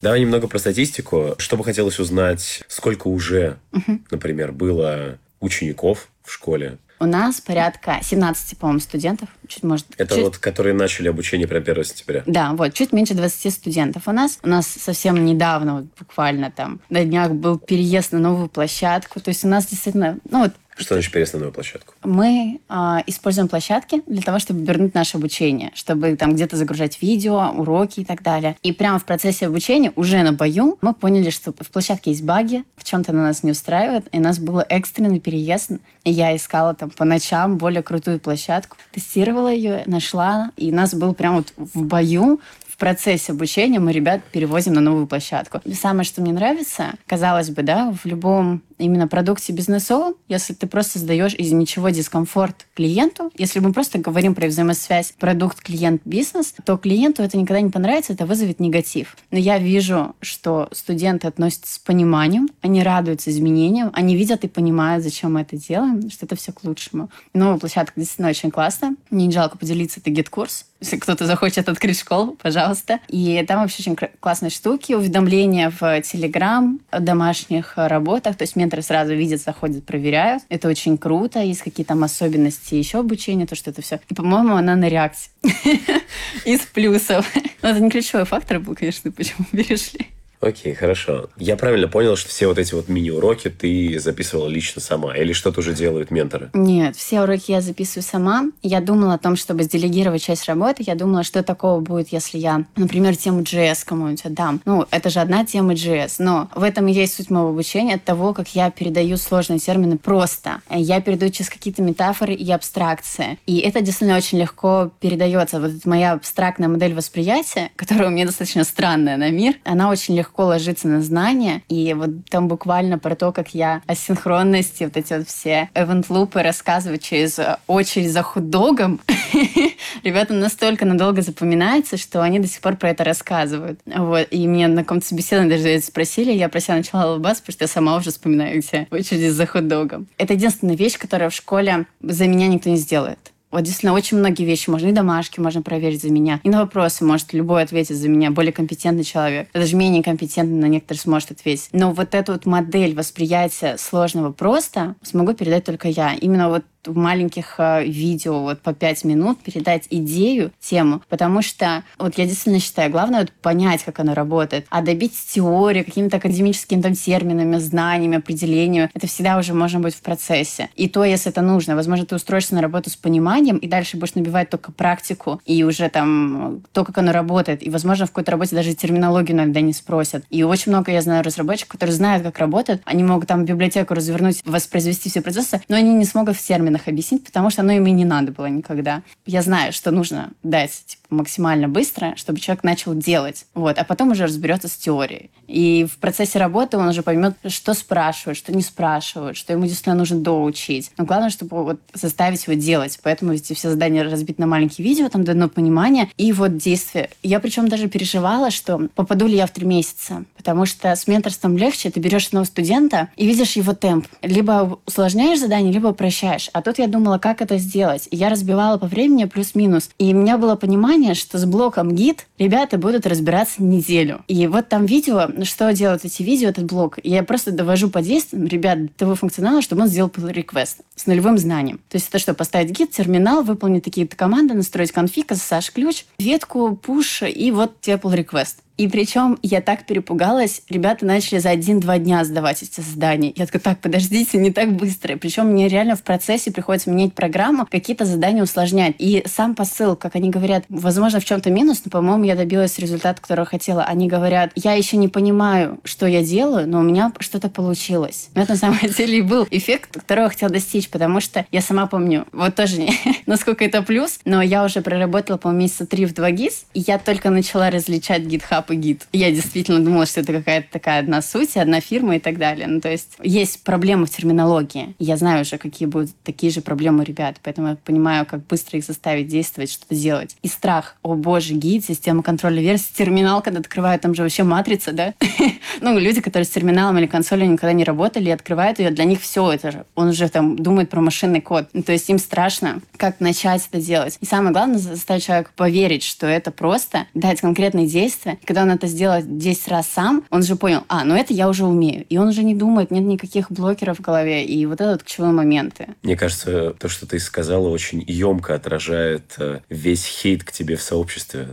Давай немного про статистику. Что бы хотелось узнать, сколько уже, угу. например, было учеников в школе? У нас порядка 17, по-моему, студентов. Чуть, может, Это чуть... вот, которые начали обучение прямо 1 сентября? Да, вот, чуть меньше 20 студентов у нас. У нас совсем недавно, вот, буквально там, на днях был переезд на новую площадку. То есть у нас действительно, ну вот что значит переезд на новую площадку? Мы э, используем площадки для того, чтобы вернуть наше обучение, чтобы там где-то загружать видео, уроки и так далее. И прямо в процессе обучения, уже на бою, мы поняли, что в площадке есть баги, в чем-то она нас не устраивает, и у нас был экстренный переезд. И я искала там по ночам более крутую площадку, тестировала ее, нашла, и нас был прямо вот в бою процессе обучения мы ребят перевозим на новую площадку. Самое, что мне нравится, казалось бы, да, в любом именно продукте бизнесовом, если ты просто создаешь из ничего дискомфорт клиенту, если мы просто говорим про взаимосвязь продукт-клиент-бизнес, то клиенту это никогда не понравится, это вызовет негатив. Но я вижу, что студенты относятся с пониманием, они радуются изменениям, они видят и понимают, зачем мы это делаем, что это все к лучшему. новая площадка действительно очень классная. Мне не жалко поделиться, это GetCourse. Если кто-то захочет открыть школу, пожалуйста. И там вообще очень классные штуки, уведомления в Телеграм, домашних работах. То есть менторы сразу видят, заходят, проверяют. Это очень круто. Есть какие-то там особенности еще обучения, то, что это все. И, по-моему, она на реакции. Из плюсов. Но это не ключевой фактор был, конечно, почему перешли. Окей, хорошо. Я правильно понял, что все вот эти вот мини-уроки ты записывала лично сама? Или что-то уже делают менторы? Нет, все уроки я записываю сама. Я думала о том, чтобы сделегировать часть работы. Я думала, что такого будет, если я, например, тему JS кому-нибудь отдам. Ну, это же одна тема JS. Но в этом и есть суть моего обучения, от того, как я передаю сложные термины просто. Я передаю через какие-то метафоры и абстракции. И это действительно очень легко передается. Вот моя абстрактная модель восприятия, которая у меня достаточно странная на мир, она очень легко легко ложится на знания. И вот там буквально про то, как я о синхронности, вот эти вот все эвент-лупы рассказываю через очередь за хот-догом. Ребятам настолько надолго запоминается, что они до сих пор про это рассказывают. Вот. И меня на каком-то собеседовании даже спросили, я про себя начала улыбаться, потому что я сама уже вспоминаю эти очереди за хот-догом. Это единственная вещь, которая в школе за меня никто не сделает. Вот действительно очень многие вещи можно, и домашки можно проверить за меня, и на вопросы может любой ответить за меня, более компетентный человек. Даже менее компетентный на некоторые сможет ответить. Но вот эту вот модель восприятия сложного просто смогу передать только я. Именно вот в маленьких э, видео вот по пять минут передать идею, тему, потому что вот я действительно считаю, главное вот понять, как оно работает, а добить теорию какими-то академическими там терминами, знаниями, определениями, это всегда уже можно быть в процессе. И то, если это нужно, возможно, ты устроишься на работу с пониманием, и дальше будешь набивать только практику, и уже там то, как оно работает, и, возможно, в какой-то работе даже терминологию иногда не спросят. И очень много я знаю разработчиков, которые знают, как работают, они могут там библиотеку развернуть, воспроизвести все процессы, но они не смогут в терминах объяснить, потому что оно им и не надо было никогда. Я знаю, что нужно дать типа, максимально быстро, чтобы человек начал делать. Вот, а потом уже разберется с теорией. И в процессе работы он уже поймет, что спрашивают, что не спрашивают, что ему действительно нужно доучить. Но главное, чтобы вот заставить его делать. Поэтому эти все задания разбиты на маленькие видео, там дано понимание и вот действие. Я причем даже переживала, что попаду ли я в три месяца. Потому что с менторством легче. Ты берешь одного студента и видишь его темп. Либо усложняешь задание, либо упрощаешь. А тут я думала, как это сделать. И я разбивала по времени плюс-минус. И у меня было понимание, что с блоком гид ребята будут разбираться неделю. И вот там видео, что делают эти видео, этот блок. Я просто довожу по действиям ребят того функционала, чтобы он сделал pull request с нулевым знанием. То есть это что, поставить гид, терминал, выполнить такие-то команды, настроить конфиг, SSH ключ, ветку, пуш, и вот тебе pull request. И причем я так перепугалась, ребята начали за один-два дня сдавать эти задания. Я такая, так, подождите, не так быстро. Причем мне реально в процессе приходится менять программу, какие-то задания усложнять. И сам посыл, как они говорят, возможно, в чем-то минус, но, по-моему, я добилась результата, которого хотела. Они говорят, я еще не понимаю, что я делаю, но у меня что-то получилось. Но это на самом деле и был эффект, которого я хотела достичь, потому что я сама помню, вот тоже насколько это плюс, но я уже проработала, по-моему, месяца три в 2 GIS, и я только начала различать GitHub и гид. Я действительно думала, что это какая-то такая одна суть, одна фирма и так далее. Ну, то есть есть проблемы в терминологии. Я знаю уже, какие будут такие же проблемы у ребят, поэтому я понимаю, как быстро их заставить действовать, что-то делать. И страх. О боже, гид, система контроля версий, терминал, когда открывают, там же вообще матрица, да? ну, люди, которые с терминалом или консолью никогда не работали, открывают ее, для них все это же. Он уже там думает про машинный код. Ну, то есть им страшно, как начать это делать. И самое главное, заставить человека поверить, что это просто, дать конкретные действия. Когда он это сделать 10 раз сам, он же понял, а, ну это я уже умею. И он уже не думает, нет никаких блокеров в голове. И вот это вот ключевые моменты. Мне кажется, то, что ты сказала, очень емко отражает э, весь хейт к тебе в сообществе.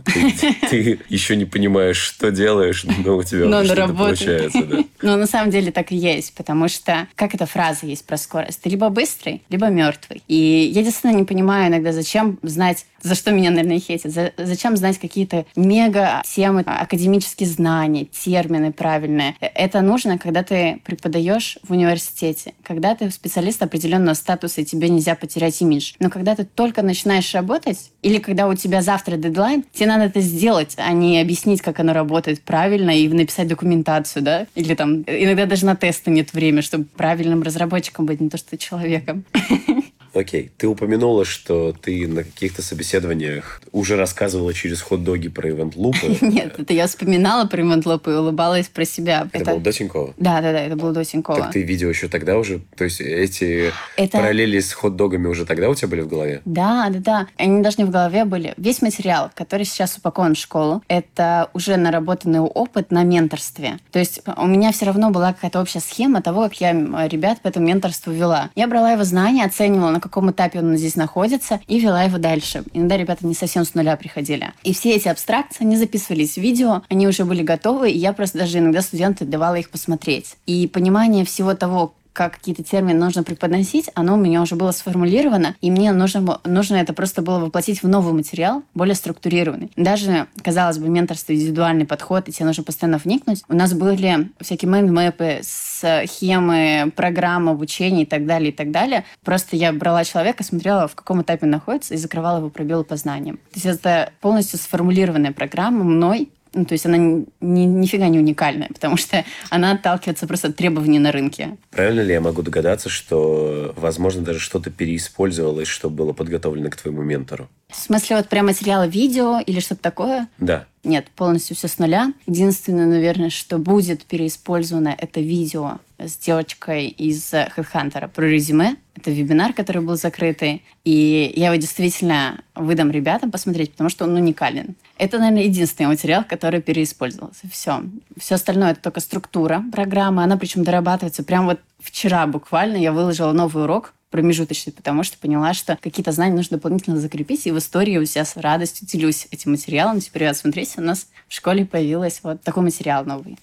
Ты еще не понимаешь, что делаешь, но у тебя но что-то получается. Ну, на самом деле так и есть, потому что, как эта фраза есть про скорость, ты либо быстрый, либо мертвый. И я действительно не понимаю иногда, зачем знать за что меня, наверное, хейтят. За, зачем знать какие-то мега темы, академические знания, термины правильные? Это нужно, когда ты преподаешь в университете, когда ты специалист определенного статуса, и тебе нельзя потерять имидж. Но когда ты только начинаешь работать, или когда у тебя завтра дедлайн, тебе надо это сделать, а не объяснить, как оно работает правильно и написать документацию, да? Или там иногда даже на тесты нет времени, чтобы правильным разработчиком быть, не то что человеком. Окей, ты упомянула, что ты на каких-то собеседованиях уже рассказывала через хот-доги про ивент-лупы. Нет, это я вспоминала про ивент-лупы и улыбалась про себя. Это, это... было до Тинькова? Да, да, да, это было до Тинькова. Так ты видео еще тогда уже? То есть эти это... параллели с хот-догами уже тогда у тебя были в голове? Да, да, да. Они даже не в голове были. Весь материал, который сейчас упакован в школу, это уже наработанный опыт на менторстве. То есть у меня все равно была какая-то общая схема того, как я ребят по этому менторству вела. Я брала его знания, оценивала, на каком этапе он здесь находится, и вела его дальше. Иногда ребята не совсем с нуля приходили. И все эти абстракции, они записывались в видео, они уже были готовы, и я просто даже иногда студенты давала их посмотреть. И понимание всего того, как какие-то термины нужно преподносить, оно у меня уже было сформулировано, и мне нужно, нужно это просто было воплотить в новый материал, более структурированный. Даже, казалось бы, менторство, индивидуальный подход, и тебе нужно постоянно вникнуть. У нас были всякие майндмэпы, схемы, программы обучения и так далее, и так далее. Просто я брала человека, смотрела, в каком этапе находится, и закрывала его пробелы по знаниям. То есть это полностью сформулированная программа мной, ну, то есть она ни, нифига не уникальная, потому что она отталкивается просто от требований на рынке. Правильно ли я могу догадаться, что, возможно, даже что-то переиспользовалось, что было подготовлено к твоему ментору? В смысле, вот прям материалы видео или что-то такое? Да. Нет, полностью все с нуля. Единственное, наверное, что будет переиспользовано, это видео с девочкой из HeadHunter про резюме. Это вебинар, который был закрытый. И я его действительно выдам ребятам посмотреть, потому что он уникален. Это, наверное, единственный материал, который переиспользовался. Все. Все остальное это только структура программы. Она причем дорабатывается. Прям вот вчера буквально я выложила новый урок промежуточный, потому что поняла, что какие-то знания нужно дополнительно закрепить, и в истории у себя с радостью делюсь этим материалом. Теперь, ребят, смотрите, у нас в школе появился вот такой материал новый.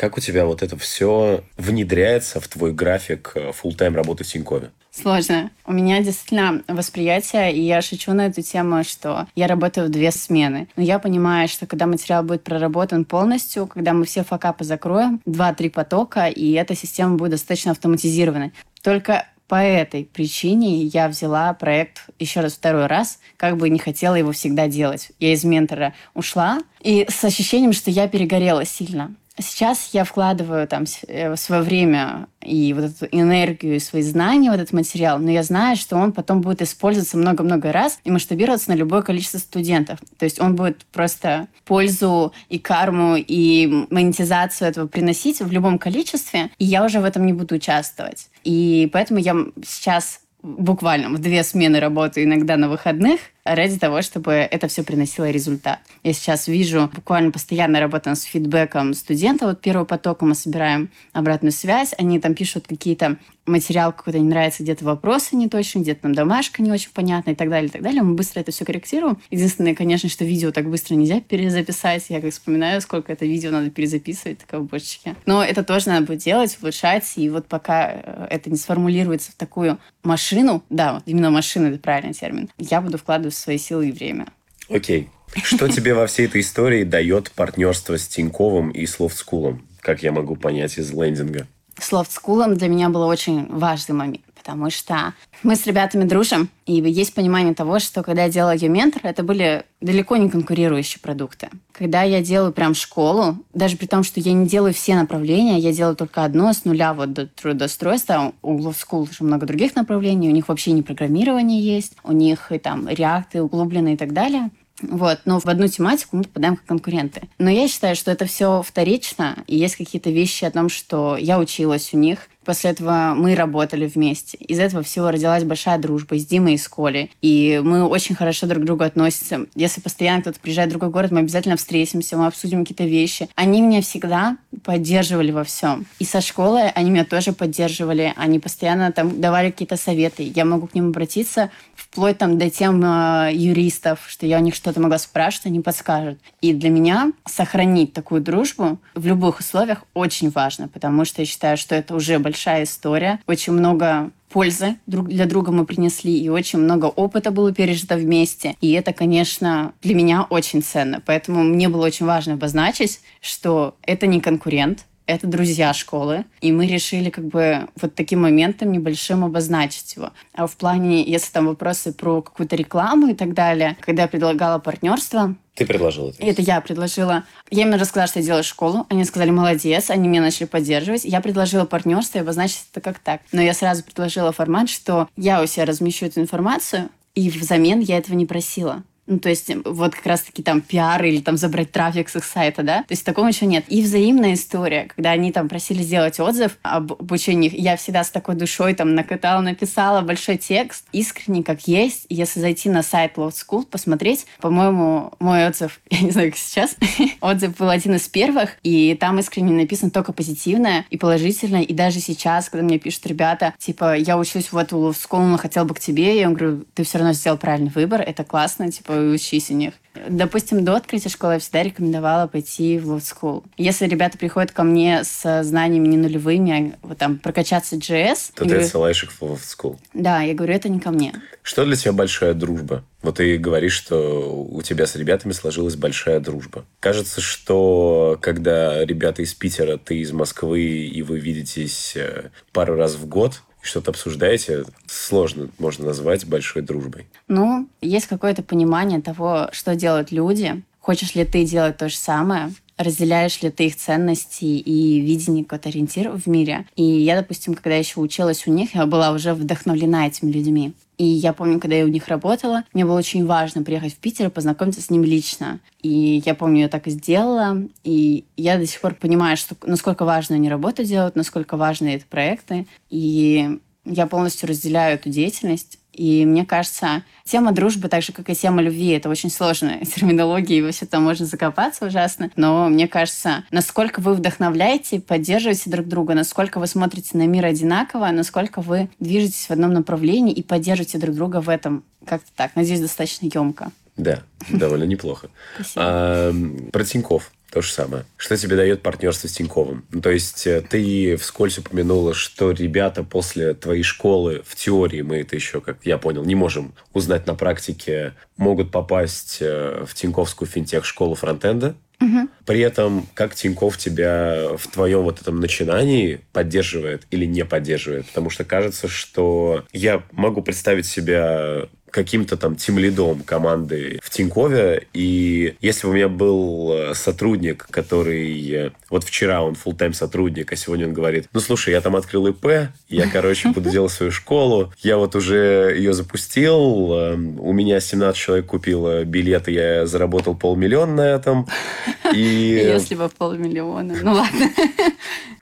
Как у тебя вот это все внедряется в твой график full э, тайм работы в Тинькове? Сложно. У меня действительно восприятие, и я шучу на эту тему, что я работаю в две смены. Но я понимаю, что когда материал будет проработан полностью, когда мы все факапы закроем, два-три потока, и эта система будет достаточно автоматизирована. Только по этой причине я взяла проект еще раз второй раз, как бы не хотела его всегда делать. Я из ментора ушла, и с ощущением, что я перегорела сильно. Сейчас я вкладываю там э, свое время и вот эту энергию, и свои знания в этот материал, но я знаю, что он потом будет использоваться много-много раз и масштабироваться на любое количество студентов. То есть он будет просто пользу и карму, и монетизацию этого приносить в любом количестве, и я уже в этом не буду участвовать. И поэтому я сейчас буквально в две смены работаю иногда на выходных, ради того, чтобы это все приносило результат. Я сейчас вижу буквально постоянно работаем с фидбэком студентов. Вот первого потока мы собираем обратную связь, они там пишут какие-то материал какой-то не нравится, где-то вопросы не точно, где-то там домашка не очень понятна и так далее, и так далее. Мы быстро это все корректируем. Единственное, конечно, что видео так быстро нельзя перезаписать. Я как вспоминаю, сколько это видео надо перезаписывать, такое бочечки. Но это тоже надо будет делать, улучшать. И вот пока э, это не сформулируется в такую машину, да, вот именно машина, это правильный термин, я буду вкладывать свои силы и время. Окей. Что тебе во всей этой истории дает партнерство с Тиньковым и Словскулом? Как я могу понять из лендинга? Словскулом для меня был очень важный момент, потому что мы с ребятами дружим, и есть понимание того, что когда я делала ее ментор, это были далеко не конкурирующие продукты. Когда я делаю прям школу, даже при том, что я не делаю все направления, я делаю только одно с нуля вот до трудоустройства. У Love School уже много других направлений, у них вообще не программирование есть, у них и там реакты углубленные и так далее. Вот, но в одну тематику мы попадаем как конкуренты. Но я считаю, что это все вторично, и есть какие-то вещи о том, что я училась у них, После этого мы работали вместе. Из этого всего родилась большая дружба с Димой и с Колей. И мы очень хорошо друг к другу относимся. Если постоянно кто-то приезжает в другой город, мы обязательно встретимся, мы обсудим какие-то вещи. Они меня всегда поддерживали во всем. И со школы они меня тоже поддерживали. Они постоянно там давали какие-то советы. Я могу к ним обратиться вплоть там до тем э, юристов, что я у них что-то могла спрашивать, они подскажут. И для меня сохранить такую дружбу в любых условиях очень важно, потому что я считаю, что это уже большая история. Очень много пользы друг для друга мы принесли, и очень много опыта было пережито вместе. И это, конечно, для меня очень ценно. Поэтому мне было очень важно обозначить, что это не конкурент, это друзья школы, и мы решили как бы вот таким моментом небольшим обозначить его. А в плане, если там вопросы про какую-то рекламу и так далее, когда я предлагала партнерство, ты предложила это? Это я предложила. Я им рассказала, что я делаю школу. Они сказали, молодец. Они меня начали поддерживать. Я предложила партнерство и обозначить это как так. Но я сразу предложила формат, что я у себя размещу эту информацию, и взамен я этого не просила. Ну, то есть вот как раз-таки там пиар или там забрать трафик с их сайта, да? То есть такого еще нет. И взаимная история, когда они там просили сделать отзыв об обучении, я всегда с такой душой там накатала, написала большой текст, искренне как есть. Если зайти на сайт Love School, посмотреть, по-моему, мой отзыв, я не знаю, как сейчас, отзыв был один из первых, и там искренне написано только позитивное и положительное. И даже сейчас, когда мне пишут ребята, типа, я учусь в эту Love School, но хотел бы к тебе, я говорю, ты все равно сделал правильный выбор, это классно, типа, учись у них. Допустим, до открытия школы я всегда рекомендовала пойти в Love School. Если ребята приходят ко мне с знаниями не нулевыми, а вот там прокачаться JS... То ты говорю, отсылаешь их в Love School. Да, я говорю, это не ко мне. Что для тебя большая дружба? Вот ты говоришь, что у тебя с ребятами сложилась большая дружба. Кажется, что когда ребята из Питера, ты из Москвы, и вы видитесь э, пару раз в год, что-то обсуждаете, сложно можно назвать большой дружбой. Ну, есть какое-то понимание того, что делают люди. Хочешь ли ты делать то же самое? разделяешь ли ты их ценности и видение, какой-то ориентир в мире. И я, допустим, когда еще училась у них, я была уже вдохновлена этими людьми. И я помню, когда я у них работала, мне было очень важно приехать в Питер и познакомиться с ним лично. И я помню, я так и сделала. И я до сих пор понимаю, что, насколько важно они работу делают, насколько важны эти проекты. И я полностью разделяю эту деятельность. И мне кажется, тема дружбы, так же, как и тема любви, это очень сложная терминология, и во все там можно закопаться ужасно. Но мне кажется, насколько вы вдохновляете, поддерживаете друг друга, насколько вы смотрите на мир одинаково, насколько вы движетесь в одном направлении и поддерживаете друг друга в этом. Как-то так. Надеюсь, достаточно емко. Да, довольно неплохо. А, про Тиньков то же самое. Что тебе дает партнерство с Тиньковым? Ну, то есть э, ты вскользь упомянула, что ребята после твоей школы, в теории мы это еще, как я понял, не можем узнать на практике, могут попасть э, в Тиньковскую финтех-школу фронтенда. Угу. При этом, как Тиньков тебя в твоем вот этом начинании поддерживает или не поддерживает? Потому что кажется, что я могу представить себя каким-то там тимлидом команды в Тинькове. И если бы у меня был э, сотрудник, который... Э, вот вчера он full тайм сотрудник, а сегодня он говорит, ну, слушай, я там открыл ИП, я, короче, буду делать свою школу, я вот уже ее запустил, эм, у меня 17 человек купило билеты, я заработал полмиллиона на этом. И... Если бы полмиллиона. Ну, ладно.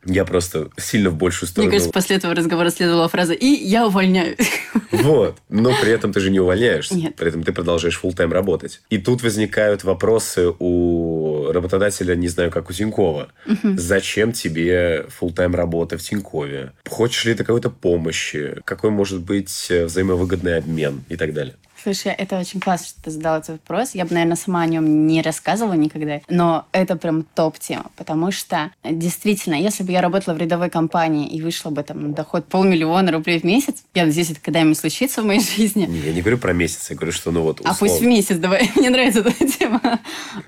Я просто сильно в большую сторону... Мне кажется, после этого разговора следовала фраза «и я увольняюсь». Вот. Но при этом ты же не увольняешься. Нет. При этом ты продолжаешь full тайм работать. И тут возникают вопросы у работодателя, не знаю, как у Тинькова. Угу. Зачем тебе full тайм работа в Тинькове? Хочешь ли ты какой-то помощи? Какой может быть взаимовыгодный обмен и так далее? Слушай, это очень классно, что ты задал этот вопрос. Я бы, наверное, сама о нем не рассказывала никогда, но это прям топ-тема, потому что действительно, если бы я работала в рядовой компании и вышла бы там на доход полмиллиона рублей в месяц, я надеюсь, это когда-нибудь случится в моей жизни. Не, я не говорю про месяц, я говорю, что ну вот условно. А пусть в месяц, давай, мне нравится эта тема.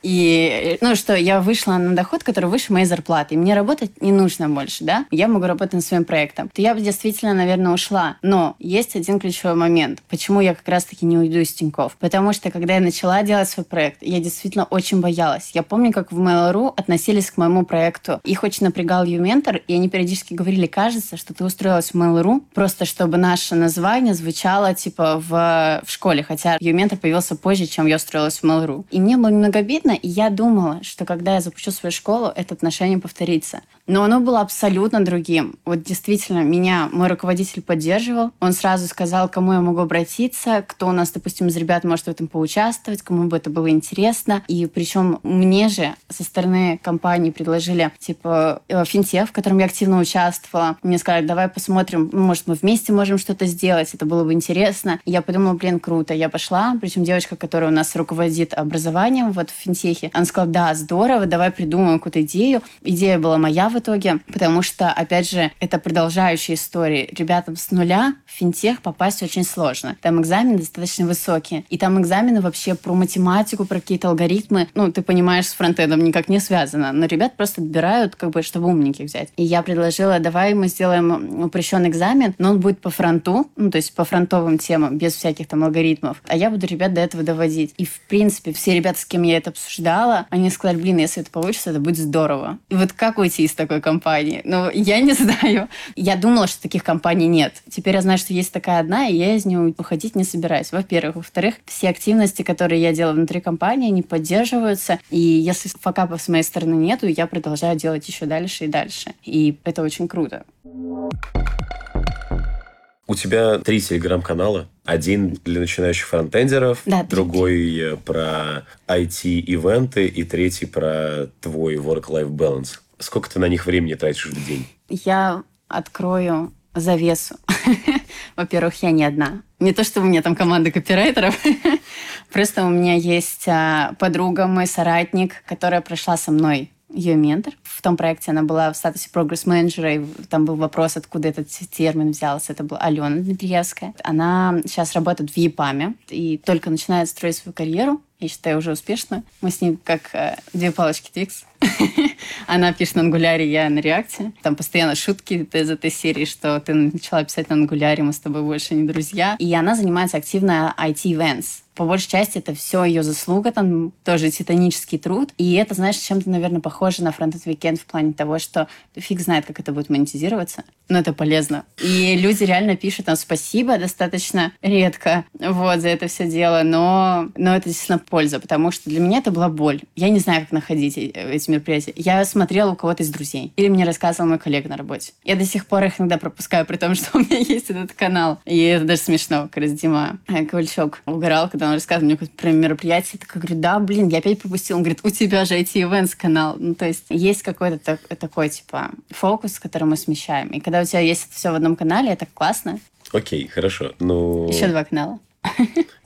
И, ну что, я вышла на доход, который выше моей зарплаты, и мне работать не нужно больше, да? Я могу работать над своим проектом. То я бы действительно, наверное, ушла. Но есть один ключевой момент, почему я как раз-таки не уйду из Тинькофф. Потому что, когда я начала делать свой проект, я действительно очень боялась. Я помню, как в Mail.ru относились к моему проекту. Их очень напрягал Юментор, и они периодически говорили, кажется, что ты устроилась в Mail.ru, просто чтобы наше название звучало типа в, в школе, хотя Юментор появился позже, чем я устроилась в Mail.ru. И мне было немного обидно, и я думала, что когда я запущу свою школу, это отношение повторится. Но оно было абсолютно другим. Вот действительно, меня мой руководитель поддерживал. Он сразу сказал, кому я могу обратиться, кто у нас, допустим, из ребят может в этом поучаствовать, кому бы это было интересно. И причем мне же со стороны компании предложили, типа, э, финтех, в котором я активно участвовала. Мне сказали, давай посмотрим, может, мы вместе можем что-то сделать, это было бы интересно. И я подумала, блин, круто. Я пошла, причем девочка, которая у нас руководит образованием вот в финтехе, она сказала, да, здорово, давай придумаем какую-то идею. Идея была моя в итоге, потому что, опять же, это продолжающая история. Ребятам с нуля в финтех попасть очень сложно. Там экзамен достаточно высокий. И там экзамены вообще про математику, про какие-то алгоритмы. Ну, ты понимаешь, с фронтендом никак не связано. Но ребят просто отбирают, как бы, чтобы умненьких взять. И я предложила, давай мы сделаем упрощенный экзамен, но он будет по фронту, ну, то есть по фронтовым темам, без всяких там алгоритмов. А я буду ребят до этого доводить. И, в принципе, все ребята, с кем я это обсуждала, они сказали, блин, если это получится, это будет здорово. И вот как уйти из такой компании. Ну, я не знаю. Я думала, что таких компаний нет. Теперь я знаю, что есть такая одна, и я из нее уходить не собираюсь. Во-первых. Во-вторых, все активности, которые я делаю внутри компании, они поддерживаются. И если факапов с моей стороны нету, я продолжаю делать еще дальше и дальше. И это очень круто. У тебя три телеграм-канала. Один для начинающих фронтендеров, да, другой три. про IT-ивенты и третий про твой work-life balance. Сколько ты на них времени тратишь в день? Я открою завесу. Во-первых, я не одна. Не то, что у меня там команда копирайтеров. Просто у меня есть а, подруга, мой соратник, которая прошла со мной ее ментор. В том проекте она была в статусе прогресс-менеджера, и там был вопрос, откуда этот термин взялся. Это была Алена Дмитриевская. Она сейчас работает в ЕПАМе и только начинает строить свою карьеру. Я считаю, уже успешно. Мы с ней как э, две палочки Твикс. Она пишет на ангуляре, я на реакте. Там постоянно шутки из этой серии, что ты начала писать на ангуляре, мы с тобой больше не друзья. И она занимается активно IT-events по большей части это все ее заслуга, там тоже титанический труд. И это, знаешь, чем-то, наверное, похоже на фронтенд Weekend в плане того, что фиг знает, как это будет монетизироваться, но это полезно. И люди реально пишут там спасибо достаточно редко вот за это все дело, но, но это действительно польза, потому что для меня это была боль. Я не знаю, как находить э, эти мероприятия. Я смотрела у кого-то из друзей. Или мне рассказывал мой коллега на работе. Я до сих пор их иногда пропускаю, при том, что у меня есть этот канал. И это даже смешно. Как раз Дима э, Ковальчук угорал, когда он рассказывал мне про мероприятие. Я такая говорю, да, блин, я опять пропустил. Он говорит, у тебя же IT-events канал. Ну, то есть есть какой-то так, такой, типа, фокус, который мы смещаем. И когда у тебя есть это все в одном канале, это классно. Окей, хорошо. Ну... Еще два канала.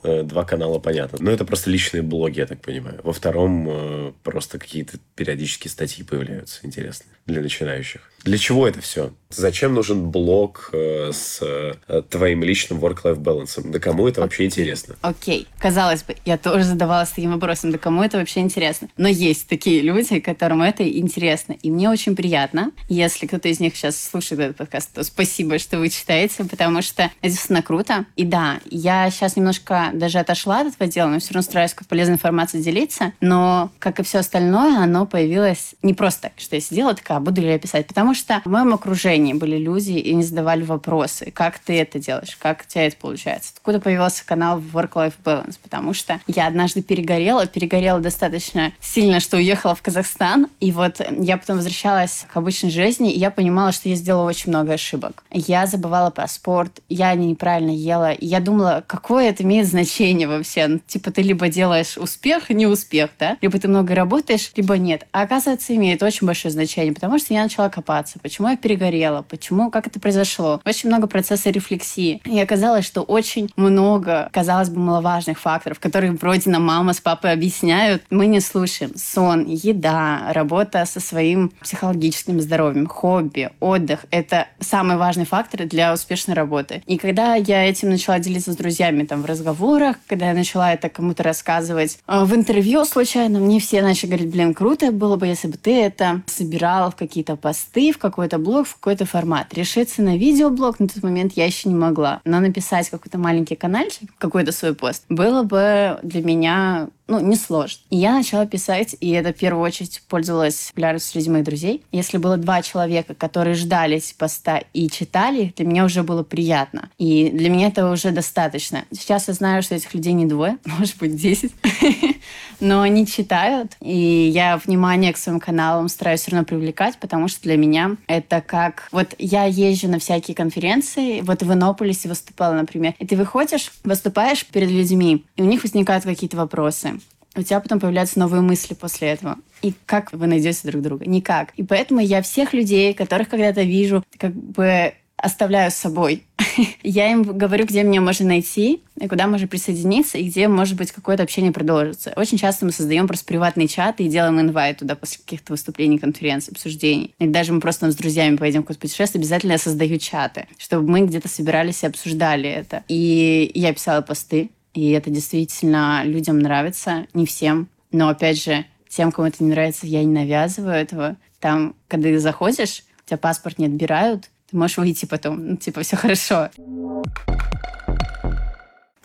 Э, два канала, понятно. Но это просто личные блоги, я так понимаю. Во втором э, просто какие-то периодические статьи появляются интересные для начинающих. Для чего это все? Зачем нужен блог э, с э, твоим личным work-life balance? Да кому это вообще интересно? Окей. Okay. Казалось бы, я тоже задавалась таким вопросом, да кому это вообще интересно? Но есть такие люди, которым это интересно. И мне очень приятно, если кто-то из них сейчас слушает этот подкаст, то спасибо, что вы читаете, потому что это действительно круто. И да, я сейчас немножко даже отошла от этого дела, но все равно стараюсь как полезной информацией делиться. Но, как и все остальное, оно появилось не просто так, что я сидела такая, «А буду ли я писать, потому что в моем окружении были люди и не задавали вопросы, как ты это делаешь, как у тебя это получается. Откуда появился канал Work-Life Balance? Потому что я однажды перегорела, перегорела достаточно сильно, что уехала в Казахстан, и вот я потом возвращалась к обычной жизни, и я понимала, что я сделала очень много ошибок. Я забывала про спорт, я неправильно ела, и я думала, какое это имеет значение вообще. Ну, типа ты либо делаешь успех, не успех, да, либо ты много работаешь, либо нет. А оказывается, имеет очень большое значение, потому что я начала копаться, почему я перегорела, почему, как это произошло. Очень много процесса рефлексии. И оказалось, что очень много, казалось бы, маловажных факторов, которые вроде нам мама с папой объясняют, мы не слушаем. Сон, еда, работа со своим психологическим здоровьем, хобби, отдых — это самые важные факторы для успешной работы. И когда я этим начала делиться с друзьями там в разговорах, когда я начала это кому-то рассказывать э, в интервью случайно, мне все начали говорить, блин, круто было бы, если бы ты это собирал какие-то посты, в какой-то блог, в какой-то формат. Решиться на видеоблог на тот момент я еще не могла. Но написать какой-то маленький каналчик, какой-то свой пост, было бы для меня ну, не сложно. И я начала писать, и это в первую очередь пользовалась популярностью среди моих друзей. Если было два человека, которые ждали поста и читали, для меня уже было приятно. И для меня это уже достаточно. Сейчас я знаю, что этих людей не двое, может быть, десять. Но они читают, и я внимание к своим каналам стараюсь все равно привлекать, потому что для меня это как... Вот я езжу на всякие конференции, вот в Иннополисе выступала, например, и ты выходишь, выступаешь перед людьми, и у них возникают какие-то вопросы у тебя потом появляются новые мысли после этого. И как вы найдете друг друга? Никак. И поэтому я всех людей, которых когда-то вижу, как бы оставляю с собой. я им говорю, где меня можно найти, и куда можно присоединиться, и где, может быть, какое-то общение продолжится. Очень часто мы создаем просто приватные чаты и делаем инвайт туда после каких-то выступлений, конференций, обсуждений. И даже мы просто с друзьями поедем в какое-то путешествие, обязательно я создаю чаты, чтобы мы где-то собирались и обсуждали это. И я писала посты, и это действительно людям нравится, не всем. Но, опять же, тем, кому это не нравится, я не навязываю этого. Там, когда ты заходишь, у тебя паспорт не отбирают, ты можешь выйти потом, ну, типа, все хорошо.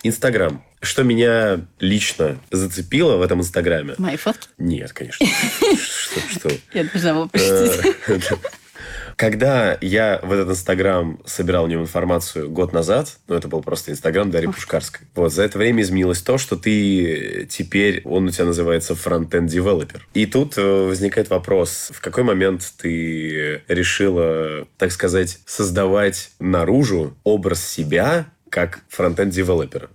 Инстаграм. Что меня лично зацепило в этом Инстаграме? Мои фотки? Нет, конечно. Что? что? Я должна была пошутить. Когда я в этот Инстаграм собирал у него информацию год назад, ну, это был просто Инстаграм Дарьи Пушкарской, вот, за это время изменилось то, что ты теперь, он у тебя называется фронтенд девелопер. И тут э, возникает вопрос, в какой момент ты решила, так сказать, создавать наружу образ себя как фронтенд девелопера?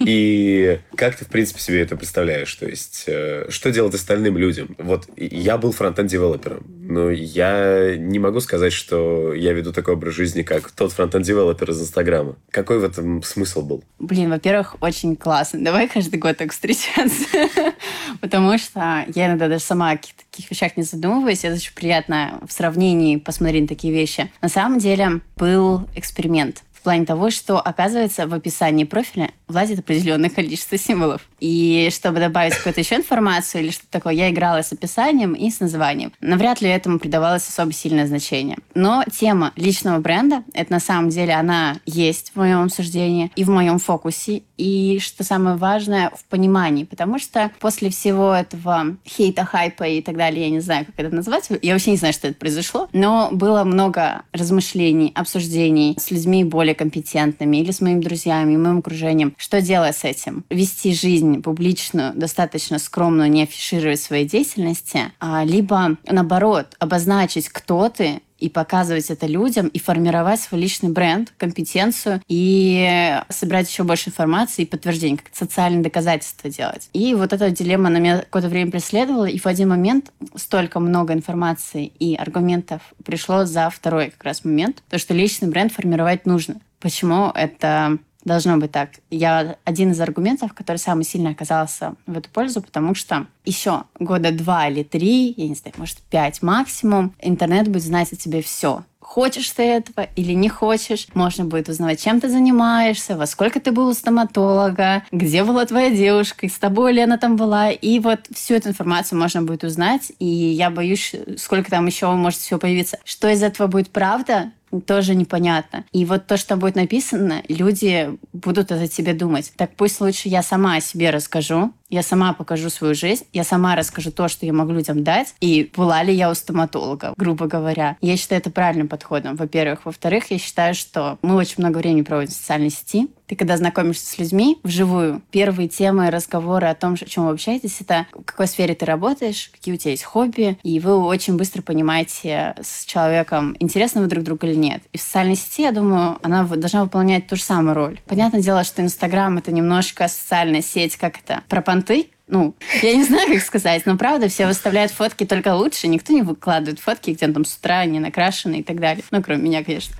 И как ты, в принципе, себе это представляешь? То есть, э, что делать остальным людям? Вот я был фронтенд-девелопером, но я не могу сказать, что я веду такой образ жизни, как тот фронтенд-девелопер из Инстаграма. Какой в этом смысл был? Блин, во-первых, очень классно. Давай каждый год так встречаться. Потому что я иногда даже сама о таких вещах не задумываюсь. Это очень приятно в сравнении посмотреть на такие вещи. На самом деле был эксперимент плане того, что, оказывается, в описании профиля влазит определенное количество символов. И чтобы добавить какую-то еще информацию или что-то такое, я играла с описанием и с названием. Навряд ли этому придавалось особо сильное значение. Но тема личного бренда, это на самом деле она есть в моем обсуждении и в моем фокусе, и, что самое важное, в понимании. Потому что после всего этого хейта, хайпа и так далее, я не знаю, как это назвать, я вообще не знаю, что это произошло, но было много размышлений, обсуждений с людьми более компетентными или с моими друзьями, моим окружением. Что делать с этим? Вести жизнь публичную, достаточно скромную, не афишировать свои деятельности, а либо, наоборот, обозначить, кто ты, и показывать это людям, и формировать свой личный бренд, компетенцию, и собирать еще больше информации и подтверждений, как социальные доказательства делать. И вот эта дилемма на меня какое-то время преследовала, и в один момент столько много информации и аргументов пришло за второй как раз момент, то, что личный бренд формировать нужно. Почему это должно быть так. Я один из аргументов, который самый сильно оказался в эту пользу, потому что еще года два или три, я не знаю, может, пять максимум, интернет будет знать о тебе все хочешь ты этого или не хочешь. Можно будет узнавать, чем ты занимаешься, во сколько ты был у стоматолога, где была твоя девушка, с тобой ли она там была. И вот всю эту информацию можно будет узнать. И я боюсь, сколько там еще может всего появиться. Что из этого будет правда, тоже непонятно. И вот то, что будет написано, люди будут это тебе думать. Так пусть лучше я сама о себе расскажу, я сама покажу свою жизнь, я сама расскажу то, что я могу людям дать, и была ли я у стоматолога, грубо говоря. Я считаю это правильным подходом, во-первых. Во-вторых, я считаю, что мы очень много времени проводим в социальной сети. Ты когда знакомишься с людьми вживую, первые темы разговоры о том, о чем вы общаетесь, это в какой сфере ты работаешь, какие у тебя есть хобби, и вы очень быстро понимаете с человеком, интересно вы друг другу или нет. И в социальной сети, я думаю, она должна выполнять ту же самую роль. Понятное дело, что Инстаграм — это немножко социальная сеть, как это, про понты, ну, я не знаю, как сказать, но правда, все выставляют фотки только лучше, никто не выкладывает фотки, где он там с утра не накрашены и так далее. Ну, кроме меня, конечно.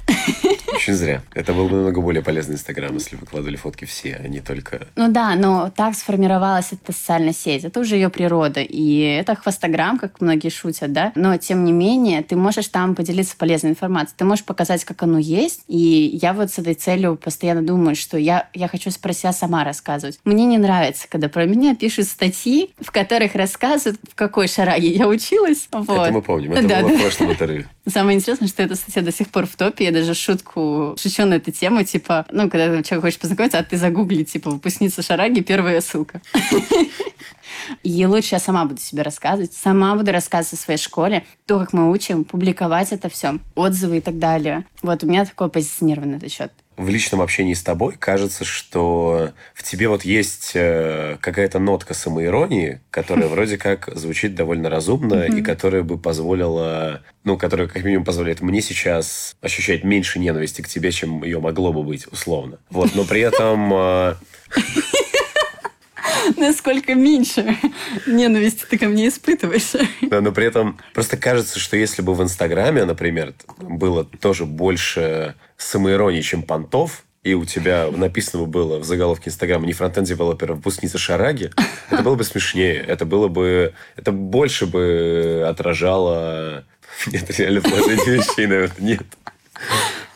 Очень зря. Это был бы намного более полезный Инстаграм, если выкладывали фотки все, а не только... Ну да, но так сформировалась эта социальная сеть. Это уже ее природа. И это хвостограмм, как многие шутят, да? Но, тем не менее, ты можешь там поделиться полезной информацией. Ты можешь показать, как оно есть. И я вот с этой целью постоянно думаю, что я, я хочу про себя сама рассказывать. Мне не нравится, когда про меня пишут статьи, в которых рассказывают, в какой шараге я училась. Вот. Это мы помним. Это да, было да. в прошлом интервью. Самое интересное, что эта статья до сих пор в топе. Я даже шутку шучу на эту тему, типа, ну, когда человек хочет познакомиться, а ты загугли, типа, выпускница Шараги, первая ссылка. И лучше я сама буду себе рассказывать, сама буду рассказывать о своей школе, то, как мы учим, публиковать это все, отзывы и так далее. Вот у меня такое позиционирование на этот счет в личном общении с тобой кажется, что в тебе вот есть э, какая-то нотка самоиронии, которая вроде как звучит довольно разумно и которая бы позволила, ну, которая как минимум позволяет мне сейчас ощущать меньше ненависти к тебе, чем ее могло бы быть, условно. Вот, но при этом... Насколько меньше ненависти ты ко мне испытываешь. Да, но при этом просто кажется, что если бы в Инстаграме, например, было тоже больше самоиронии, чем понтов, и у тебя написано было в заголовке Инстаграма не фронтенд девелопера, а выпускница Шараги, это было бы смешнее. Это было бы... Это больше бы отражало... Нет, реально положение вещей, наверное, нет.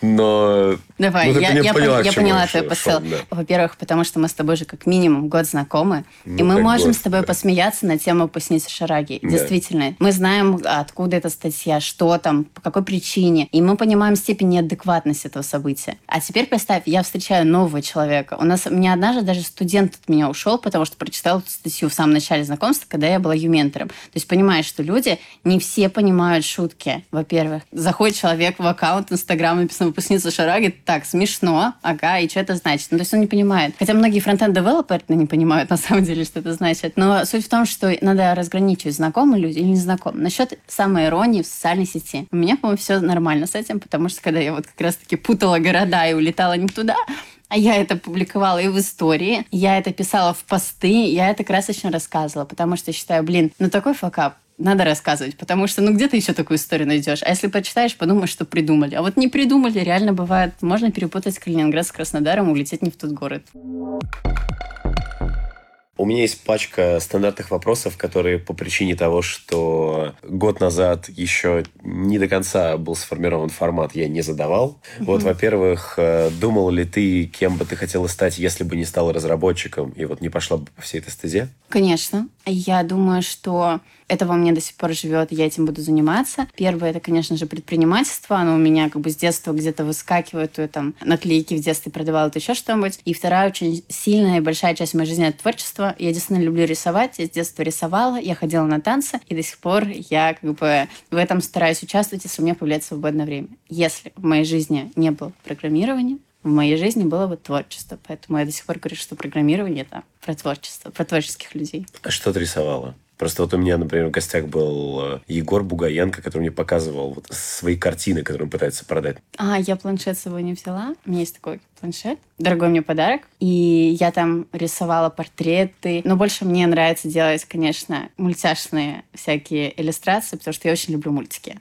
Но Давай, ну, я, я, поняла, я поняла твой посыл. Да. Во-первых, потому что мы с тобой же как минимум год знакомы, ну, и мы можем год, с тобой да. посмеяться на тему «Поясницы Шараги». Да. Действительно, мы знаем, откуда эта статья, что там, по какой причине, и мы понимаем степень неадекватности этого события. А теперь представь, я встречаю нового человека. У нас, у меня однажды даже студент от меня ушел, потому что прочитал эту статью в самом начале знакомства, когда я была юментором. То есть понимаешь, что люди не все понимают шутки, во-первых. Заходит человек в аккаунт Инстаграм, написано «Выпускница Шараги», так, смешно, ага, и что это значит? Ну, то есть он не понимает. Хотя многие фронтенд-девелоперы не понимают на самом деле, что это значит. Но суть в том, что надо разграничивать, знакомые люди или незнакомые. Насчет самой иронии в социальной сети. У меня, по-моему, все нормально с этим, потому что когда я вот как раз-таки путала города и улетала не туда, а я это публиковала и в истории, я это писала в посты, я это красочно рассказывала, потому что считаю, блин, ну такой факап, надо рассказывать, потому что, ну, где ты еще такую историю найдешь? А если почитаешь, подумаешь, что придумали. А вот не придумали, реально бывает. Можно перепутать Калининград с Краснодаром улететь не в тот город. У меня есть пачка стандартных вопросов, которые по причине того, что год назад еще не до конца был сформирован формат, я не задавал. Mm-hmm. Вот, во-первых, э, думал ли ты, кем бы ты хотела стать, если бы не стала разработчиком, и вот не пошла бы по всей этой стезе? Конечно. Я думаю, что это во мне до сих пор живет, и я этим буду заниматься. Первое, это, конечно же, предпринимательство. Оно у меня как бы с детства где-то выскакивает. То я там наклейки в детстве продавала, то еще что-нибудь. И вторая очень сильная и большая часть моей жизни — это творчество. Я действительно люблю рисовать. Я с детства рисовала, я ходила на танцы, и до сих пор я как бы в этом стараюсь участвовать, если у меня появляется свободное время. Если в моей жизни не было программирования, в моей жизни было бы творчество. Поэтому я до сих пор говорю, что программирование — это про творчество, про творческих людей. А что ты рисовала? Просто вот у меня, например, в гостях был э, Егор Бугаенко, который мне показывал вот свои картины, которые он пытается продать. А, я планшет с собой не взяла. У меня есть такой планшет. Дорогой мне подарок. И я там рисовала портреты. Но больше мне нравится делать, конечно, мультяшные всякие иллюстрации, потому что я очень люблю мультики.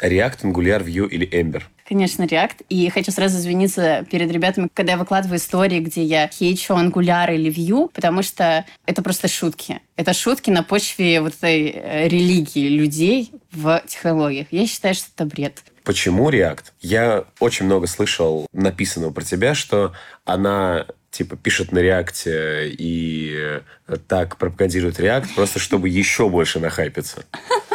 React, Angular, Vue или Ember? Конечно, React. И хочу сразу извиниться перед ребятами, когда я выкладываю истории, где я хейчу Angular или Vue, потому что это просто шутки. Это шутки на почве вот этой э, религии людей в технологиях. Я считаю, что это бред. Почему React? Я очень много слышал написанного про тебя, что она типа пишет на реакте и так пропагандирует React, просто чтобы еще больше нахайпиться.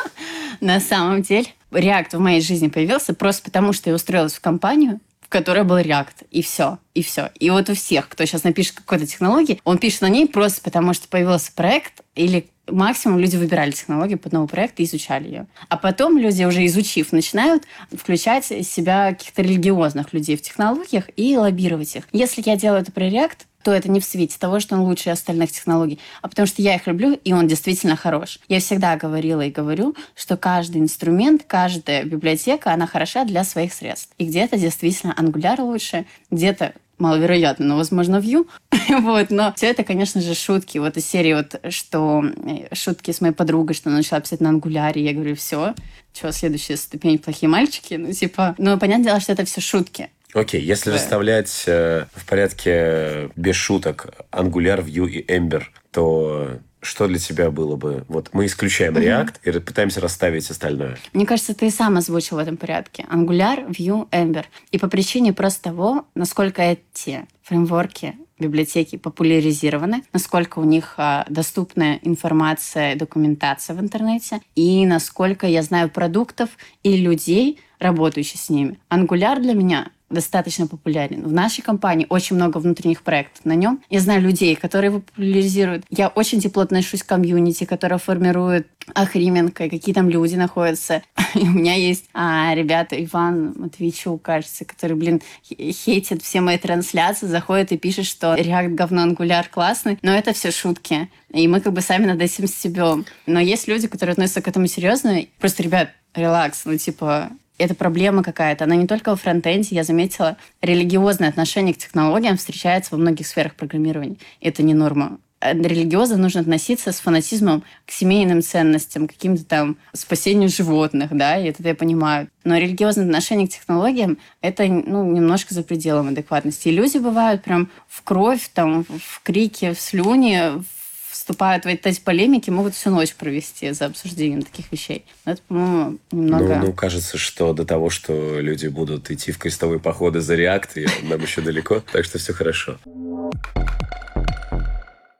На самом деле, React в моей жизни появился просто потому, что я устроилась в компанию, в которой был React. И все. И все. И вот у всех, кто сейчас напишет какой-то технологии, он пишет на ней просто потому, что появился проект или максимум люди выбирали технологию под новый проект и изучали ее. А потом люди, уже изучив, начинают включать из себя каких-то религиозных людей в технологиях и лоббировать их. Если я делаю это про React, то это не в свете того, что он лучше остальных технологий, а потому что я их люблю, и он действительно хорош. Я всегда говорила и говорю, что каждый инструмент, каждая библиотека, она хороша для своих средств. И где-то действительно Angular лучше, где-то маловероятно, но, возможно, Vue. вот, но все это, конечно же, шутки. Вот из серии вот, что э, шутки с моей подругой, что она начала писать на ангуляре. Я говорю, все, что, следующая ступень плохие мальчики? Ну, типа, ну, понятное дело, что это все шутки. Окей, okay, если да. расставлять э, в порядке э, без шуток Angular, Vue и Ember, то что для тебя было бы? Вот мы исключаем React mm-hmm. и пытаемся расставить остальное. Мне кажется, ты сам озвучил в этом порядке. Angular, Vue, Ember. И по причине просто того, насколько эти фреймворки библиотеки популяризированы, насколько у них а, доступна информация, документация в интернете, и насколько я знаю продуктов и людей, работающих с ними. Angular для меня достаточно популярен. В нашей компании очень много внутренних проектов на нем. Я знаю людей, которые его популяризируют. Я очень тепло отношусь к комьюнити, которое формирует Ахрименко, какие там люди находятся. И у меня есть а, ребята, Иван Матвейчук, кажется, который, блин, хейтит все мои трансляции, заходит и пишет, что React говно, Angular классный, но это все шутки. И мы как бы сами над этим стебем. Но есть люди, которые относятся к этому серьезно. Просто, ребят, релакс, ну, типа, это проблема какая-то. Она не только во фронтенде, я заметила, религиозное отношение к технологиям встречается во многих сферах программирования. Это не норма. Э, религиозно нужно относиться с фанатизмом к семейным ценностям, к каким-то там спасению животных, да, и это я понимаю. Но религиозное отношение к технологиям — это ну, немножко за пределом адекватности. И люди бывают прям в кровь, там, в крике, в слюне, в вступают в эти полемики, могут всю ночь провести за обсуждением таких вещей. Но это, по-моему, немного... Ну, ну, кажется, что до того, что люди будут идти в крестовые походы за реакты, нам еще далеко, так что все хорошо.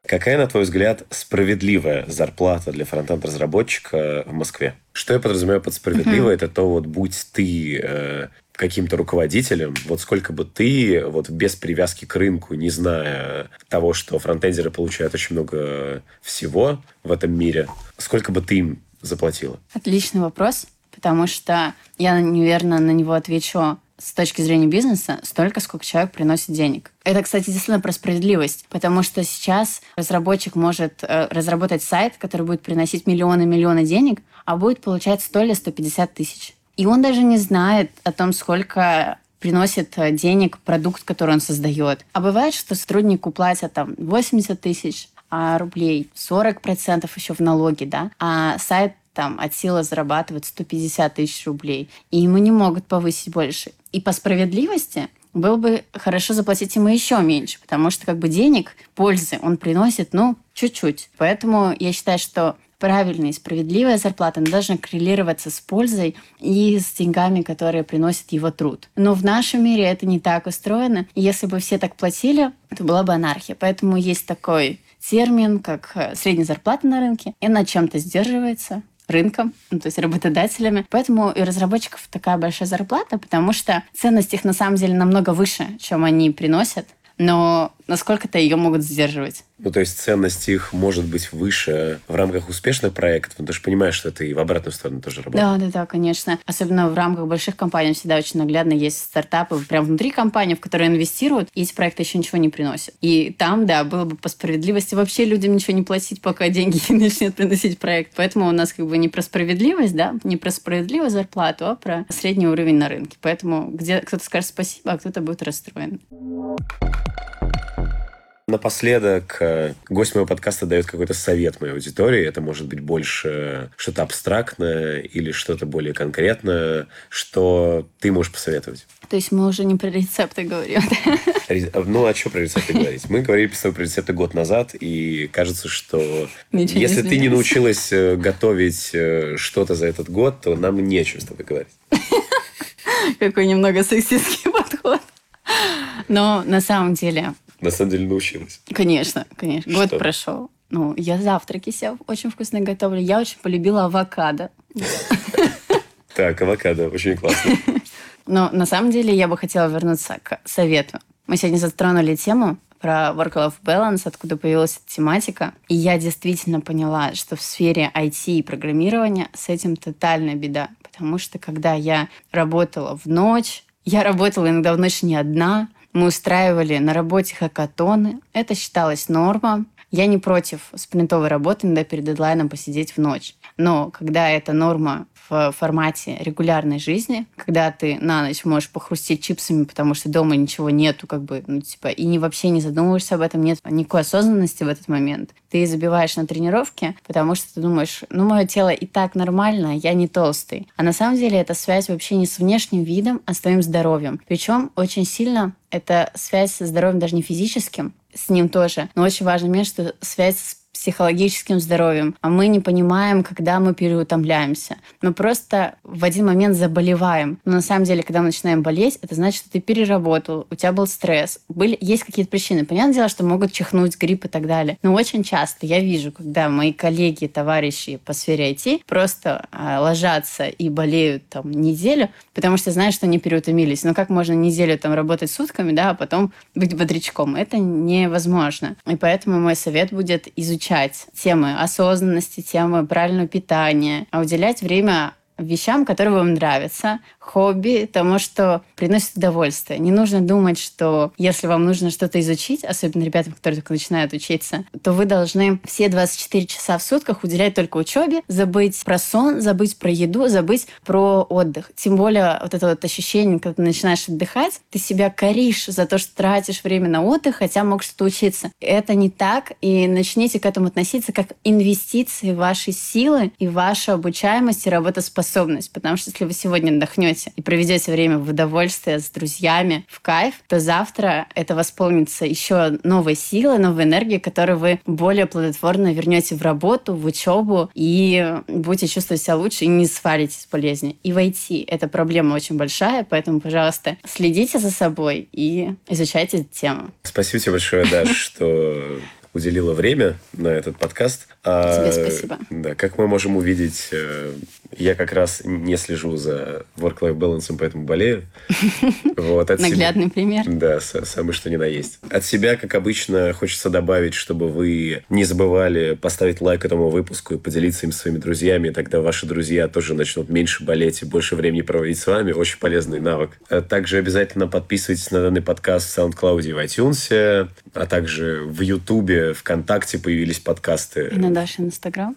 Какая, на твой взгляд, справедливая зарплата для фронтенд-разработчика в Москве? Что я подразумеваю под справедливо, mm-hmm. это то, вот будь ты э, каким-то руководителем, вот сколько бы ты, вот без привязки к рынку, не зная того, что фронтендеры получают очень много всего в этом мире, сколько бы ты им заплатила? Отличный вопрос, потому что я, наверное, на него отвечу с точки зрения бизнеса столько, сколько человек приносит денег. Это, кстати, действительно про справедливость, потому что сейчас разработчик может э, разработать сайт, который будет приносить миллионы-миллионы денег, а будет получать 100 или 150 тысяч. И он даже не знает о том, сколько приносит э, денег продукт, который он создает. А бывает, что сотруднику платят там 80 тысяч а рублей, 40% еще в налоги, да, а сайт там от силы зарабатывает 150 тысяч рублей, и ему не могут повысить больше. И по справедливости было бы хорошо заплатить ему еще меньше, потому что как бы денег, пользы он приносит, ну, чуть-чуть. Поэтому я считаю, что правильная и справедливая зарплата она должна коррелироваться с пользой и с деньгами, которые приносит его труд. Но в нашем мире это не так устроено. Если бы все так платили, то была бы анархия. Поэтому есть такой термин, как э, средняя зарплата на рынке, и она чем-то сдерживается рынком, ну, то есть работодателями. Поэтому и разработчиков такая большая зарплата, потому что ценность их на самом деле намного выше, чем они приносят но насколько-то ее могут сдерживать. Ну, то есть ценность их может быть выше в рамках успешных проектов, но ты же понимаешь, что это и в обратную сторону тоже работает. Да, да, да, конечно. Особенно в рамках больших компаний всегда очень наглядно есть стартапы прямо внутри компании, в которые инвестируют, и эти проекты еще ничего не приносят. И там, да, было бы по справедливости вообще людям ничего не платить, пока деньги не начнет приносить проект. Поэтому у нас как бы не про справедливость, да, не про справедливую зарплату, а про средний уровень на рынке. Поэтому где кто-то скажет спасибо, а кто-то будет расстроен. Напоследок, э, гость моего подкаста дает какой-то совет моей аудитории. Это может быть больше что-то абстрактное или что-то более конкретное, что ты можешь посоветовать. То есть мы уже не про рецепты говорим. Ну, а что про рецепты говорить? Мы говорили с тобой про рецепты год назад, и кажется, что Ничего если не ты не научилась э, готовить э, что-то за этот год, то нам нечего с тобой говорить. Какой немного сексистский подход. Но на самом деле на самом деле научилась. Конечно, конечно. Год Что? прошел. Ну, я завтраки себе очень вкусно готовлю. Я очень полюбила авокадо. Так, авокадо, очень классно. Но на самом деле я бы хотела вернуться к совету. Мы сегодня затронули тему про work-life balance, откуда появилась эта тематика. И я действительно поняла, что в сфере IT и программирования с этим тотальная беда. Потому что когда я работала в ночь, я работала иногда в ночь не одна, мы устраивали на работе хакатоны. Это считалось норма. Я не против спринтовой работы, иногда перед дедлайном посидеть в ночь. Но когда это норма в формате регулярной жизни, когда ты на ночь можешь похрустеть чипсами, потому что дома ничего нету, как бы, ну, типа, и не вообще не задумываешься об этом, нет никакой осознанности в этот момент. Ты забиваешь на тренировке, потому что ты думаешь, ну, мое тело и так нормально, я не толстый. А на самом деле это связь вообще не с внешним видом, а с твоим здоровьем. Причем очень сильно это связь со здоровьем даже не физическим, с ним тоже. Но очень важный момент, что связь с психологическим здоровьем, а мы не понимаем, когда мы переутомляемся. Мы просто в один момент заболеваем. Но на самом деле, когда мы начинаем болеть, это значит, что ты переработал, у тебя был стресс, были, есть какие-то причины. Понятное дело, что могут чихнуть, грипп и так далее. Но очень часто я вижу, когда мои коллеги, товарищи по сфере IT просто а, ложатся и болеют там неделю, потому что знают, что они переутомились. Но как можно неделю там работать сутками, да, а потом быть бодрячком? Это невозможно. И поэтому мой совет будет изучать изучать темы осознанности, темы правильного питания, а уделять время вещам, которые вам нравятся, хобби, тому, что приносит удовольствие. Не нужно думать, что если вам нужно что-то изучить, особенно ребятам, которые только начинают учиться, то вы должны все 24 часа в сутках уделять только учебе, забыть про сон, забыть про еду, забыть про отдых. Тем более вот это вот ощущение, когда ты начинаешь отдыхать, ты себя коришь за то, что тратишь время на отдых, хотя мог что-то учиться. Это не так, и начните к этому относиться как инвестиции в ваши силы и вашу обучаемость и работоспособность. Потому что если вы сегодня отдохнете отдохнете и проведете время в удовольствие с друзьями, в кайф, то завтра это восполнится еще новой силой, новой энергией, которую вы более плодотворно вернете в работу, в учебу и будете чувствовать себя лучше и не свалитесь с болезни. И войти эта проблема очень большая, поэтому, пожалуйста, следите за собой и изучайте тему. Спасибо тебе большое, Даш, что уделила время на этот подкаст. Тебе спасибо. Да, как мы можем увидеть, э, я как раз не слежу за work-life balance, поэтому болею. Вот, Наглядный себя, пример. Да, самый что ни на есть. От себя, как обычно, хочется добавить, чтобы вы не забывали поставить лайк этому выпуску и поделиться им с своими друзьями. Тогда ваши друзья тоже начнут меньше болеть и больше времени проводить с вами. Очень полезный навык. А также обязательно подписывайтесь на данный подкаст в SoundCloud и в iTunes, а также в YouTube, ВКонтакте появились подкасты. На Дашин Инстаграм.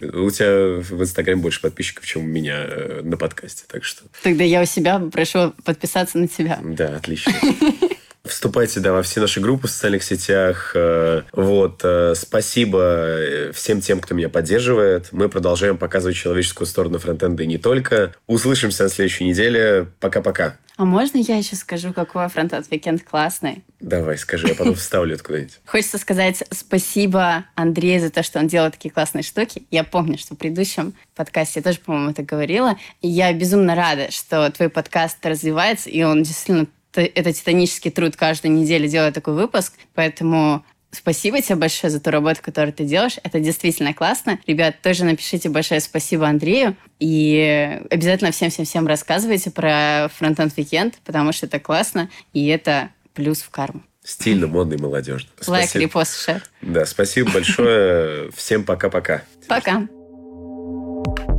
У тебя в Инстаграме больше подписчиков, чем у меня э, на подкасте, так что... Тогда я у себя прошу подписаться на тебя. Да, отлично. Вступайте, да, во все наши группы в социальных сетях. Э, вот. Э, спасибо всем тем, кто меня поддерживает. Мы продолжаем показывать человеческую сторону фронтенда и не только. Услышимся на следующей неделе. Пока-пока. А можно я еще скажу, какой фронтот Weekend классный? Давай, скажи, я потом вставлю это куда-нибудь. Хочется сказать спасибо Андрею за то, что он делает такие классные штуки. Я помню, что в предыдущем подкасте я тоже, по-моему, это говорила. И я безумно рада, что твой подкаст развивается, и он действительно это титанический труд каждую неделю делать такой выпуск. Поэтому Спасибо тебе большое за ту работу, которую ты делаешь. Это действительно классно. Ребят, тоже напишите большое спасибо Андрею. И обязательно всем-всем-всем рассказывайте про Frontend Weekend, потому что это классно, и это плюс в карму. Стильно, модно и молодежно. Лайк, репост, шер. Да, спасибо большое. Всем пока-пока. Пока. -пока. пока.